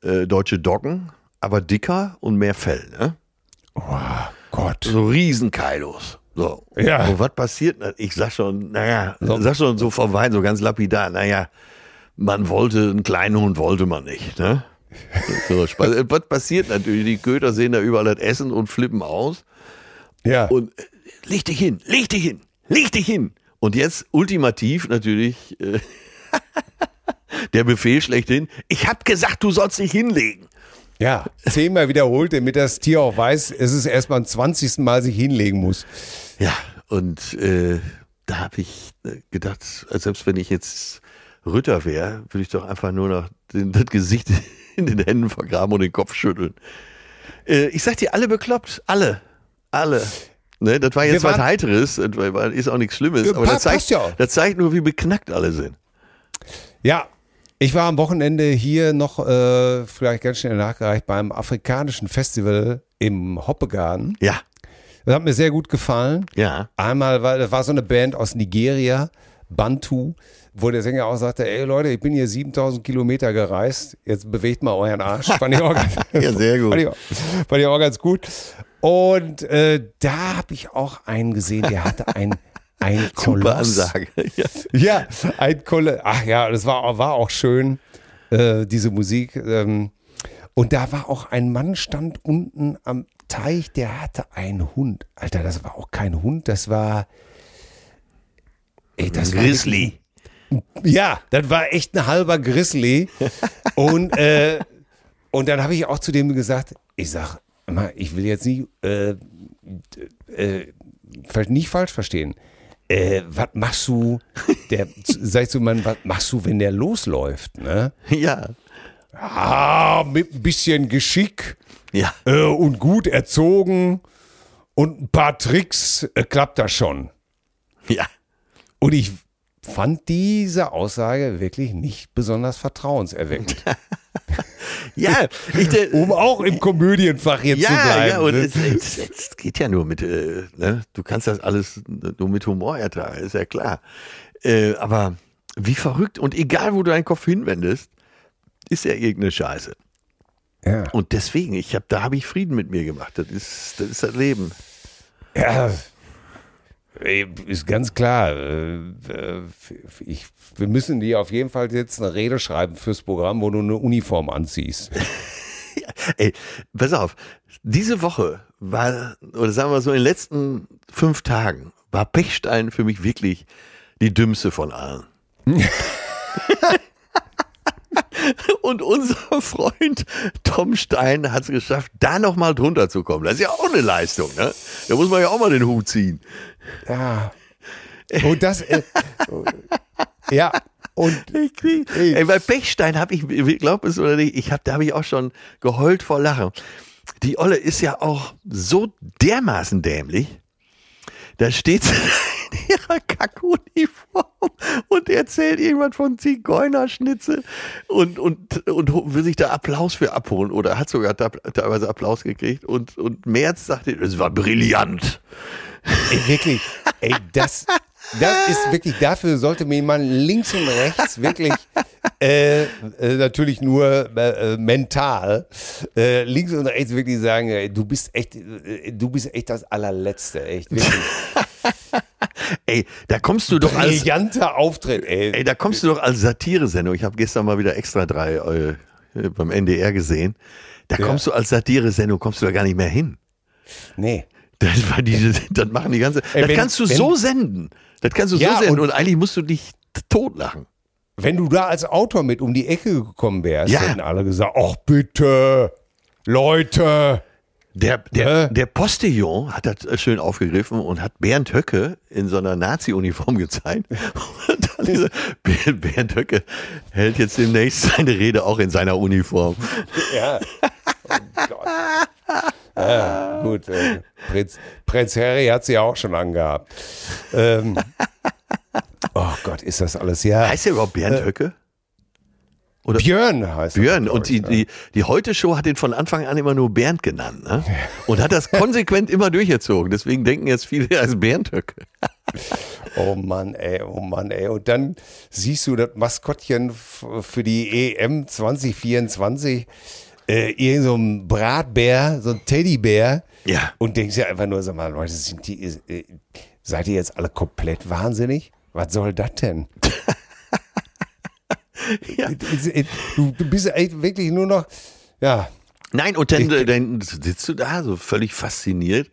äh, deutsche Doggen, aber dicker und mehr Fell, ne? Oh Gott. So Riesenkeilos. So. Ja. Und was passiert? Ich sag schon, naja, sag schon so vor Wein, so ganz lapidar, naja, man wollte, einen kleinen Hund wollte man nicht, ne? So, was passiert natürlich? Die Köter sehen da überall das Essen und flippen aus. Ja. Und äh, leg dich hin, leg dich hin, leg dich hin. Und jetzt ultimativ natürlich äh, der Befehl schlechthin. Ich hab gesagt, du sollst dich hinlegen. Ja, zehnmal wiederholt, damit das Tier auch weiß, es ist erst beim 20. Mal sich hinlegen muss. Ja, und äh, da habe ich äh, gedacht, selbst wenn ich jetzt Ritter wäre, würde ich doch einfach nur noch den, das Gesicht in den Händen vergraben und den Kopf schütteln. Äh, ich sag dir, alle bekloppt. Alle. Alle. Ne, das war jetzt was Heiteres, das ist auch nichts Schlimmes, Ja, aber das zeigt, ja das zeigt nur, wie beknackt alle sind. Ja, ich war am Wochenende hier noch, äh, vielleicht ganz schnell nachgereicht, beim afrikanischen Festival im Hoppegarten. Ja, Das hat mir sehr gut gefallen. ja. Einmal war, das war so eine Band aus Nigeria, Bantu, wo der Sänger auch sagte, ey Leute, ich bin hier 7000 Kilometer gereist, jetzt bewegt mal euren Arsch. Fand ich auch ganz, Ja, sehr gut. Fand ich, auch- fand ich auch ganz gut. Und äh, da habe ich auch einen gesehen, der hatte ein, ein Super Koloss. Ansage. Ja. Ja, ein Kolle. Ach ja, das war, war auch schön, äh, diese Musik. Ähm, und da war auch ein Mann, stand unten am Teich, der hatte einen Hund. Alter, das war auch kein Hund, das war. Ey, das war Grizzly. wirklich- Ja, das war echt ein halber Grizzly. und, äh, und dann habe ich auch zu dem gesagt, ich sag, ich will jetzt nicht, äh, äh, nicht falsch verstehen. Äh, was machst du, der, sag ich zu meinem, was machst du, wenn der losläuft, ne? Ja. Ah, mit ein bisschen Geschick Ja. äh, und gut erzogen und ein paar Tricks äh, klappt das schon. Ja. Und ich fand diese Aussage wirklich nicht besonders vertrauenserweckend. Ja, ich, der, um auch im Komödienfach jetzt zu ja, bleiben. ja, und ne? es, es, es geht ja nur mit, äh, ne? du kannst das alles nur mit Humor ertragen, ist ja klar. Äh, aber wie verrückt und egal, wo du deinen Kopf hinwendest, ist ja irgendeine Scheiße. ja. Und deswegen, ich hab, da habe ich Frieden mit mir gemacht. Das ist das, ist das Leben. ja, ist ganz klar. äh, äh, Ich, wir müssen dir auf jeden Fall jetzt eine Rede schreiben fürs Programm, wo du eine Uniform anziehst. Ey, pass auf, diese Woche war, oder sagen wir so, in den letzten fünf Tagen war Pechstein für mich wirklich die dümmste von allen. Und unser Freund Tom Stein hat es geschafft, da nochmal drunter zu kommen. Das ist ja auch eine Leistung, ne? Da muss man ja auch mal den Hut ziehen. Ja. Und das, äh, ja, und Ich krieg, ey, bei Pechstein habe ich, glaub es oder nicht, ich hab, da habe ich auch schon geheult vor Lachen. Die Olle ist ja auch so dermaßen dämlich. Da steht sie in ihrer Kackuniform und erzählt irgendwas von Zigeunerschnitzel und, und, und will sich da Applaus für abholen oder hat sogar teilweise Applaus gekriegt und, und Merz sagte, es war brillant. Ey, wirklich, ey, das, das ist wirklich, dafür sollte mir man links und rechts wirklich, äh, äh, natürlich nur äh, äh, mental, äh, links und rechts wirklich sagen, ey, du bist echt, äh, du bist echt das allerletzte, echt, wirklich. Ey, da kommst du doch als, Brillanter Auftritt, ey. Ey, da kommst du doch als Satire-Sendung. Ich habe gestern mal wieder extra drei äh, beim NDR gesehen. Da kommst du als Satire-Sendung, kommst du da gar nicht mehr hin. Nee. Das, war diese, das machen die ganze. Ey, das wenn- kannst du wenn- so senden. Das kannst du Ja, so senden und- und, eigentlich musst du dich totlachen. Wenn du da als Autor mit um die Ecke gekommen wärst, Ja. hätten alle gesagt, ach bitte, Leute. Der, der, der Postillon hat das äh, schön aufgegriffen und hat Bernd Höcke in so einer Nazi-Uniform gezeigt. Und dann diese, Bernd Höcke hält jetzt demnächst seine Rede auch in seiner Uniform. Ja. Oh Gott. Ja, gut. Äh, Prinz, Prinz Harry hat sie ja auch schon angehabt. Ähm, oh Gott, ist das alles ja. Heißt der überhaupt Bernd Höcke? Oder Björn heißt Björn. glaub Und die, die, die Heute-Show hat ihn von Anfang an immer nur Bernd genannt. Ne? Und hat das konsequent immer durchgezogen. Deswegen denken jetzt viele, er ist Berndhöcke. Oh Mann, ey, oh Mann, ey. Und dann siehst du das Maskottchen für die EM 2024, äh, irgend so ein Bratbär, so ein Teddybär. Ja. Und denkst dir einfach nur, sag mal, Leute, sind die, äh, seid ihr jetzt alle komplett wahnsinnig? Was soll das denn? Ja. du, du bist echt wirklich nur noch, ja, Nein, und dann, dann sitzt du da so völlig fasziniert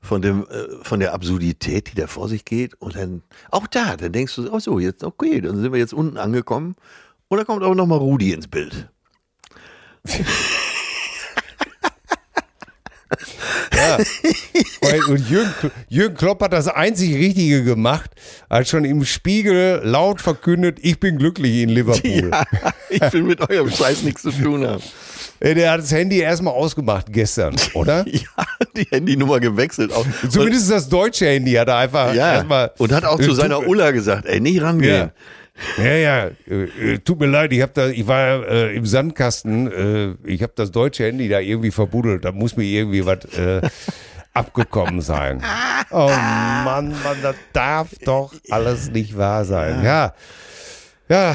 von dem, äh, von der Absurdität, die da vor sich geht. Und dann, auch da, dann denkst du, oh so, jetzt, okay, dann sind wir jetzt unten angekommen. Und dann kommt aber nochmal Rudi ins Bild. Und- Und Jürgen, Jürgen Klopp hat das einzig Richtige gemacht, hat schon im Spiegel laut verkündet, ich bin glücklich in Liverpool. Ja, ich will mit eurem Scheiß nichts zu tun haben. Ey, Der hat das Handy erstmal ausgemacht gestern, oder? Ja, die Handynummer gewechselt. Auch. Zumindest das deutsche Handy hat er einfach ja, erstmal. und hat auch zu seiner Ulla gesagt, ey, nicht rangehen. Ja, ja, ja äh, äh, tut mir leid, ich, hab da, ich war äh, im Sandkasten, äh, ich habe das deutsche Handy da irgendwie verbuddelt, da muss mir irgendwie was äh, abgekommen sein. Oh Mann, Mann, das darf doch alles nicht wahr sein. Ja, ja,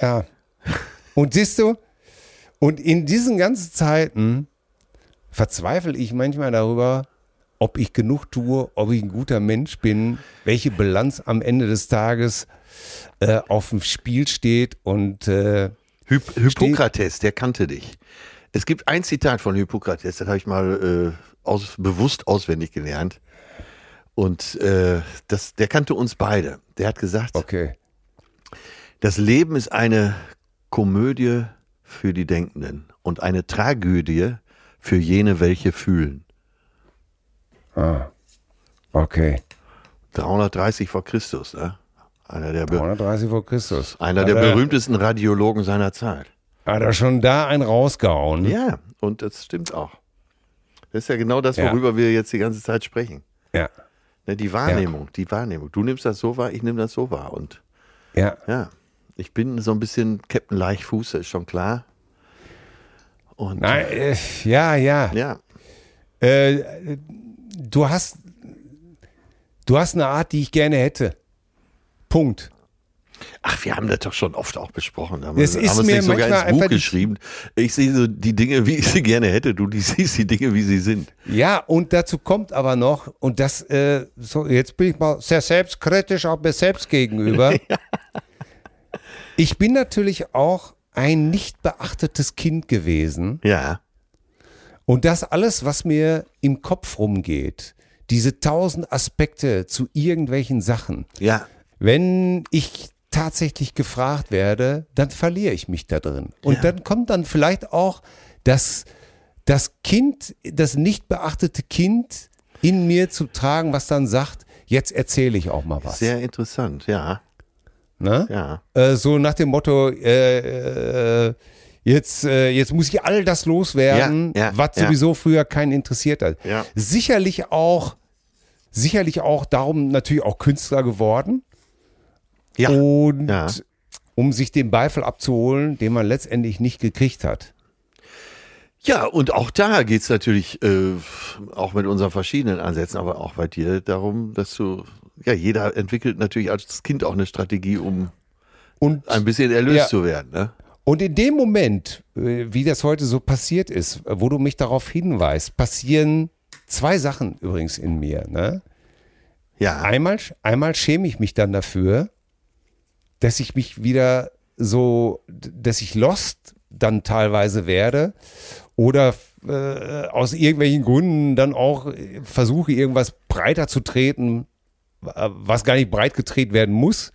ja. Und siehst du, und in diesen ganzen Zeiten verzweifle ich manchmal darüber, ob ich genug tue, ob ich ein guter Mensch bin, welche Bilanz am Ende des Tages äh, auf dem Spiel steht und äh, Hyp Hippokrates, der kannte dich. Es gibt ein Zitat von Hippokrates, das habe ich mal äh, aus, bewusst auswendig gelernt. Und äh, das, der kannte uns beide. Der hat gesagt, okay. das Leben ist eine Komödie für die Denkenden und eine Tragödie für jene, welche fühlen. Okay. 330 vor Christus, ne? Einer der, be 330 vor Christus. einer hat der er, berühmtesten Radiologen seiner Zeit. Hat er schon da einen rausgehauen? Ja, und das stimmt auch. Das ist ja genau das, Ja. worüber wir jetzt die ganze Zeit sprechen. Ja. Ne, die Wahrnehmung, die Wahrnehmung. Du nimmst das so wahr, ich nehme das so wahr. Und Ja. ja, ich bin so ein bisschen Captain Leichtfuß, das ist schon klar. Und Nein, äh, ja, ja. ja, Äh, du hast, du hast eine Art, die ich gerne hätte. Punkt. ach, wir haben das doch schon oft auch besprochen. Haben Es wir ist haben uns mir nicht sogar ins Buch geschrieben. Ich sehe so die Dinge, wie ich sie gerne hätte. Du die siehst die Dinge, wie sie sind. Ja, und dazu kommt aber noch, und das, äh, so, jetzt bin ich mal sehr selbstkritisch auch mir selbst gegenüber. Ich bin natürlich auch ein nicht beachtetes Kind gewesen. Ja, Und das alles, was mir im Kopf rumgeht, diese tausend Aspekte zu irgendwelchen Sachen, ja, wenn ich tatsächlich gefragt werde, dann verliere ich mich da drin. Und Ja. dann kommt dann vielleicht auch das, das Kind, das nicht beachtete Kind in mir zu tragen, was dann sagt, jetzt erzähle ich auch mal was. sehr interessant. Ja, ne? ja, äh, so nach dem Motto, äh, äh, jetzt, äh, jetzt muss ich all das loswerden, Ja, ja, was ja. sowieso früher keinen interessiert hat. Sicherlich auch, sicherlich auch darum natürlich auch Künstler geworden ja. und um sich den Beifall abzuholen, den man letztendlich nicht gekriegt hat. Ja, und auch da geht's natürlich, äh, auch mit unseren verschiedenen Ansätzen, aber auch bei dir darum, dass du, ja, jeder entwickelt natürlich als Kind auch eine Strategie, um Und ein bisschen erlöst Ja. zu werden. Ne? Und in dem Moment, äh, wie das heute so passiert ist, äh, wo du mich darauf hinweist, passieren zwei Sachen übrigens in mir. Ne? Ja, Einmal, einmal schäme ich mich dann dafür, dass ich mich wieder so, dass ich lost dann teilweise werde oder äh, aus irgendwelchen Gründen dann auch äh, versuche, irgendwas breiter zu treten, was gar nicht breit getreten werden muss.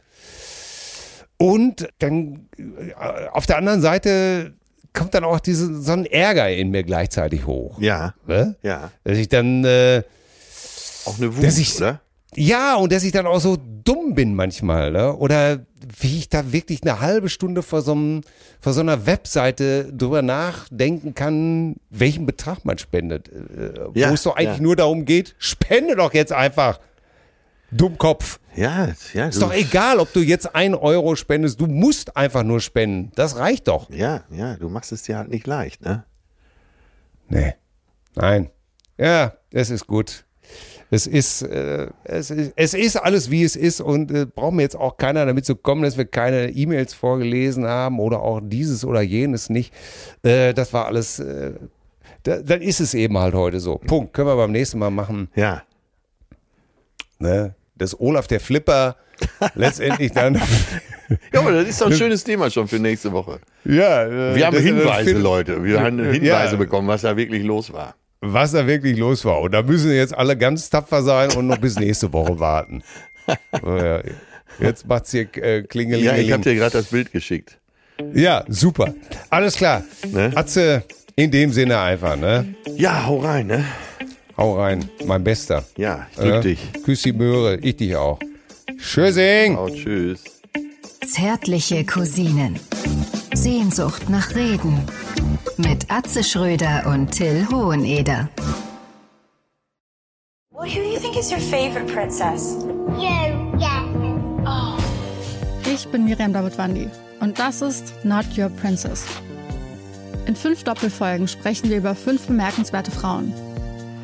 Und dann äh, auf der anderen Seite kommt dann auch diese, so ein Ärger in mir gleichzeitig hoch. ja, Ne? ja. Dass ich dann äh, Auch eine Wut, Dass ich- oder? ja, und dass ich dann auch so dumm bin manchmal, ne? Oder wie ich da wirklich eine halbe Stunde vor so, einem, vor so einer Webseite drüber nachdenken kann, welchen Betrag man spendet. Äh, Ja, wo es doch eigentlich ja. nur darum geht, spende doch jetzt einfach. Dummkopf. Ja, ja. Ist doch egal, ob du jetzt ein Euro spendest. Du musst einfach nur spenden. Das reicht doch. Ja, ja, du machst es dir halt nicht leicht, ne? Nee. Nein. Ja, es ist gut. Es ist, äh, es ist, es ist alles, wie es ist und äh, braucht mir jetzt auch keiner damit zu kommen, dass wir keine E-Mails vorgelesen haben oder auch dieses oder jenes nicht. Äh, das war alles, äh, da, dann ist es eben halt heute so. Punkt. Können wir beim nächsten Mal machen. Ja. Ne? Dass Olaf der Flipper letztendlich dann. Ja, aber das ist doch ein schönes Thema schon für nächste Woche. ja, äh, Wir haben Hinweise, Leute. Wir haben Ja. Hinweise bekommen, was da wirklich los war. was da wirklich los war. Und da müssen jetzt alle ganz tapfer sein und noch bis nächste Woche warten. Ja. Jetzt macht's hier äh, Ja, ich habe dir gerade das Bild geschickt. Ja, super. Alles klar. Ne? Atze, in dem Sinne einfach, ne? Ja, hau rein, ne? Hau rein, mein Bester. Ja, ich drück Ja? dich. Küss die Möhre, ich dich auch. Tschüssing. Hau, tschüss. Zärtliche Cousinen. Sehnsucht nach Reden. Mit Atze Schröder und Till Hoheneder. Well, who do you think is your favorite princess? You, yeah. Ich bin Miriam Davidwandi und das ist Not Your Princess. In fünf Doppelfolgen sprechen wir über fünf bemerkenswerte Frauen.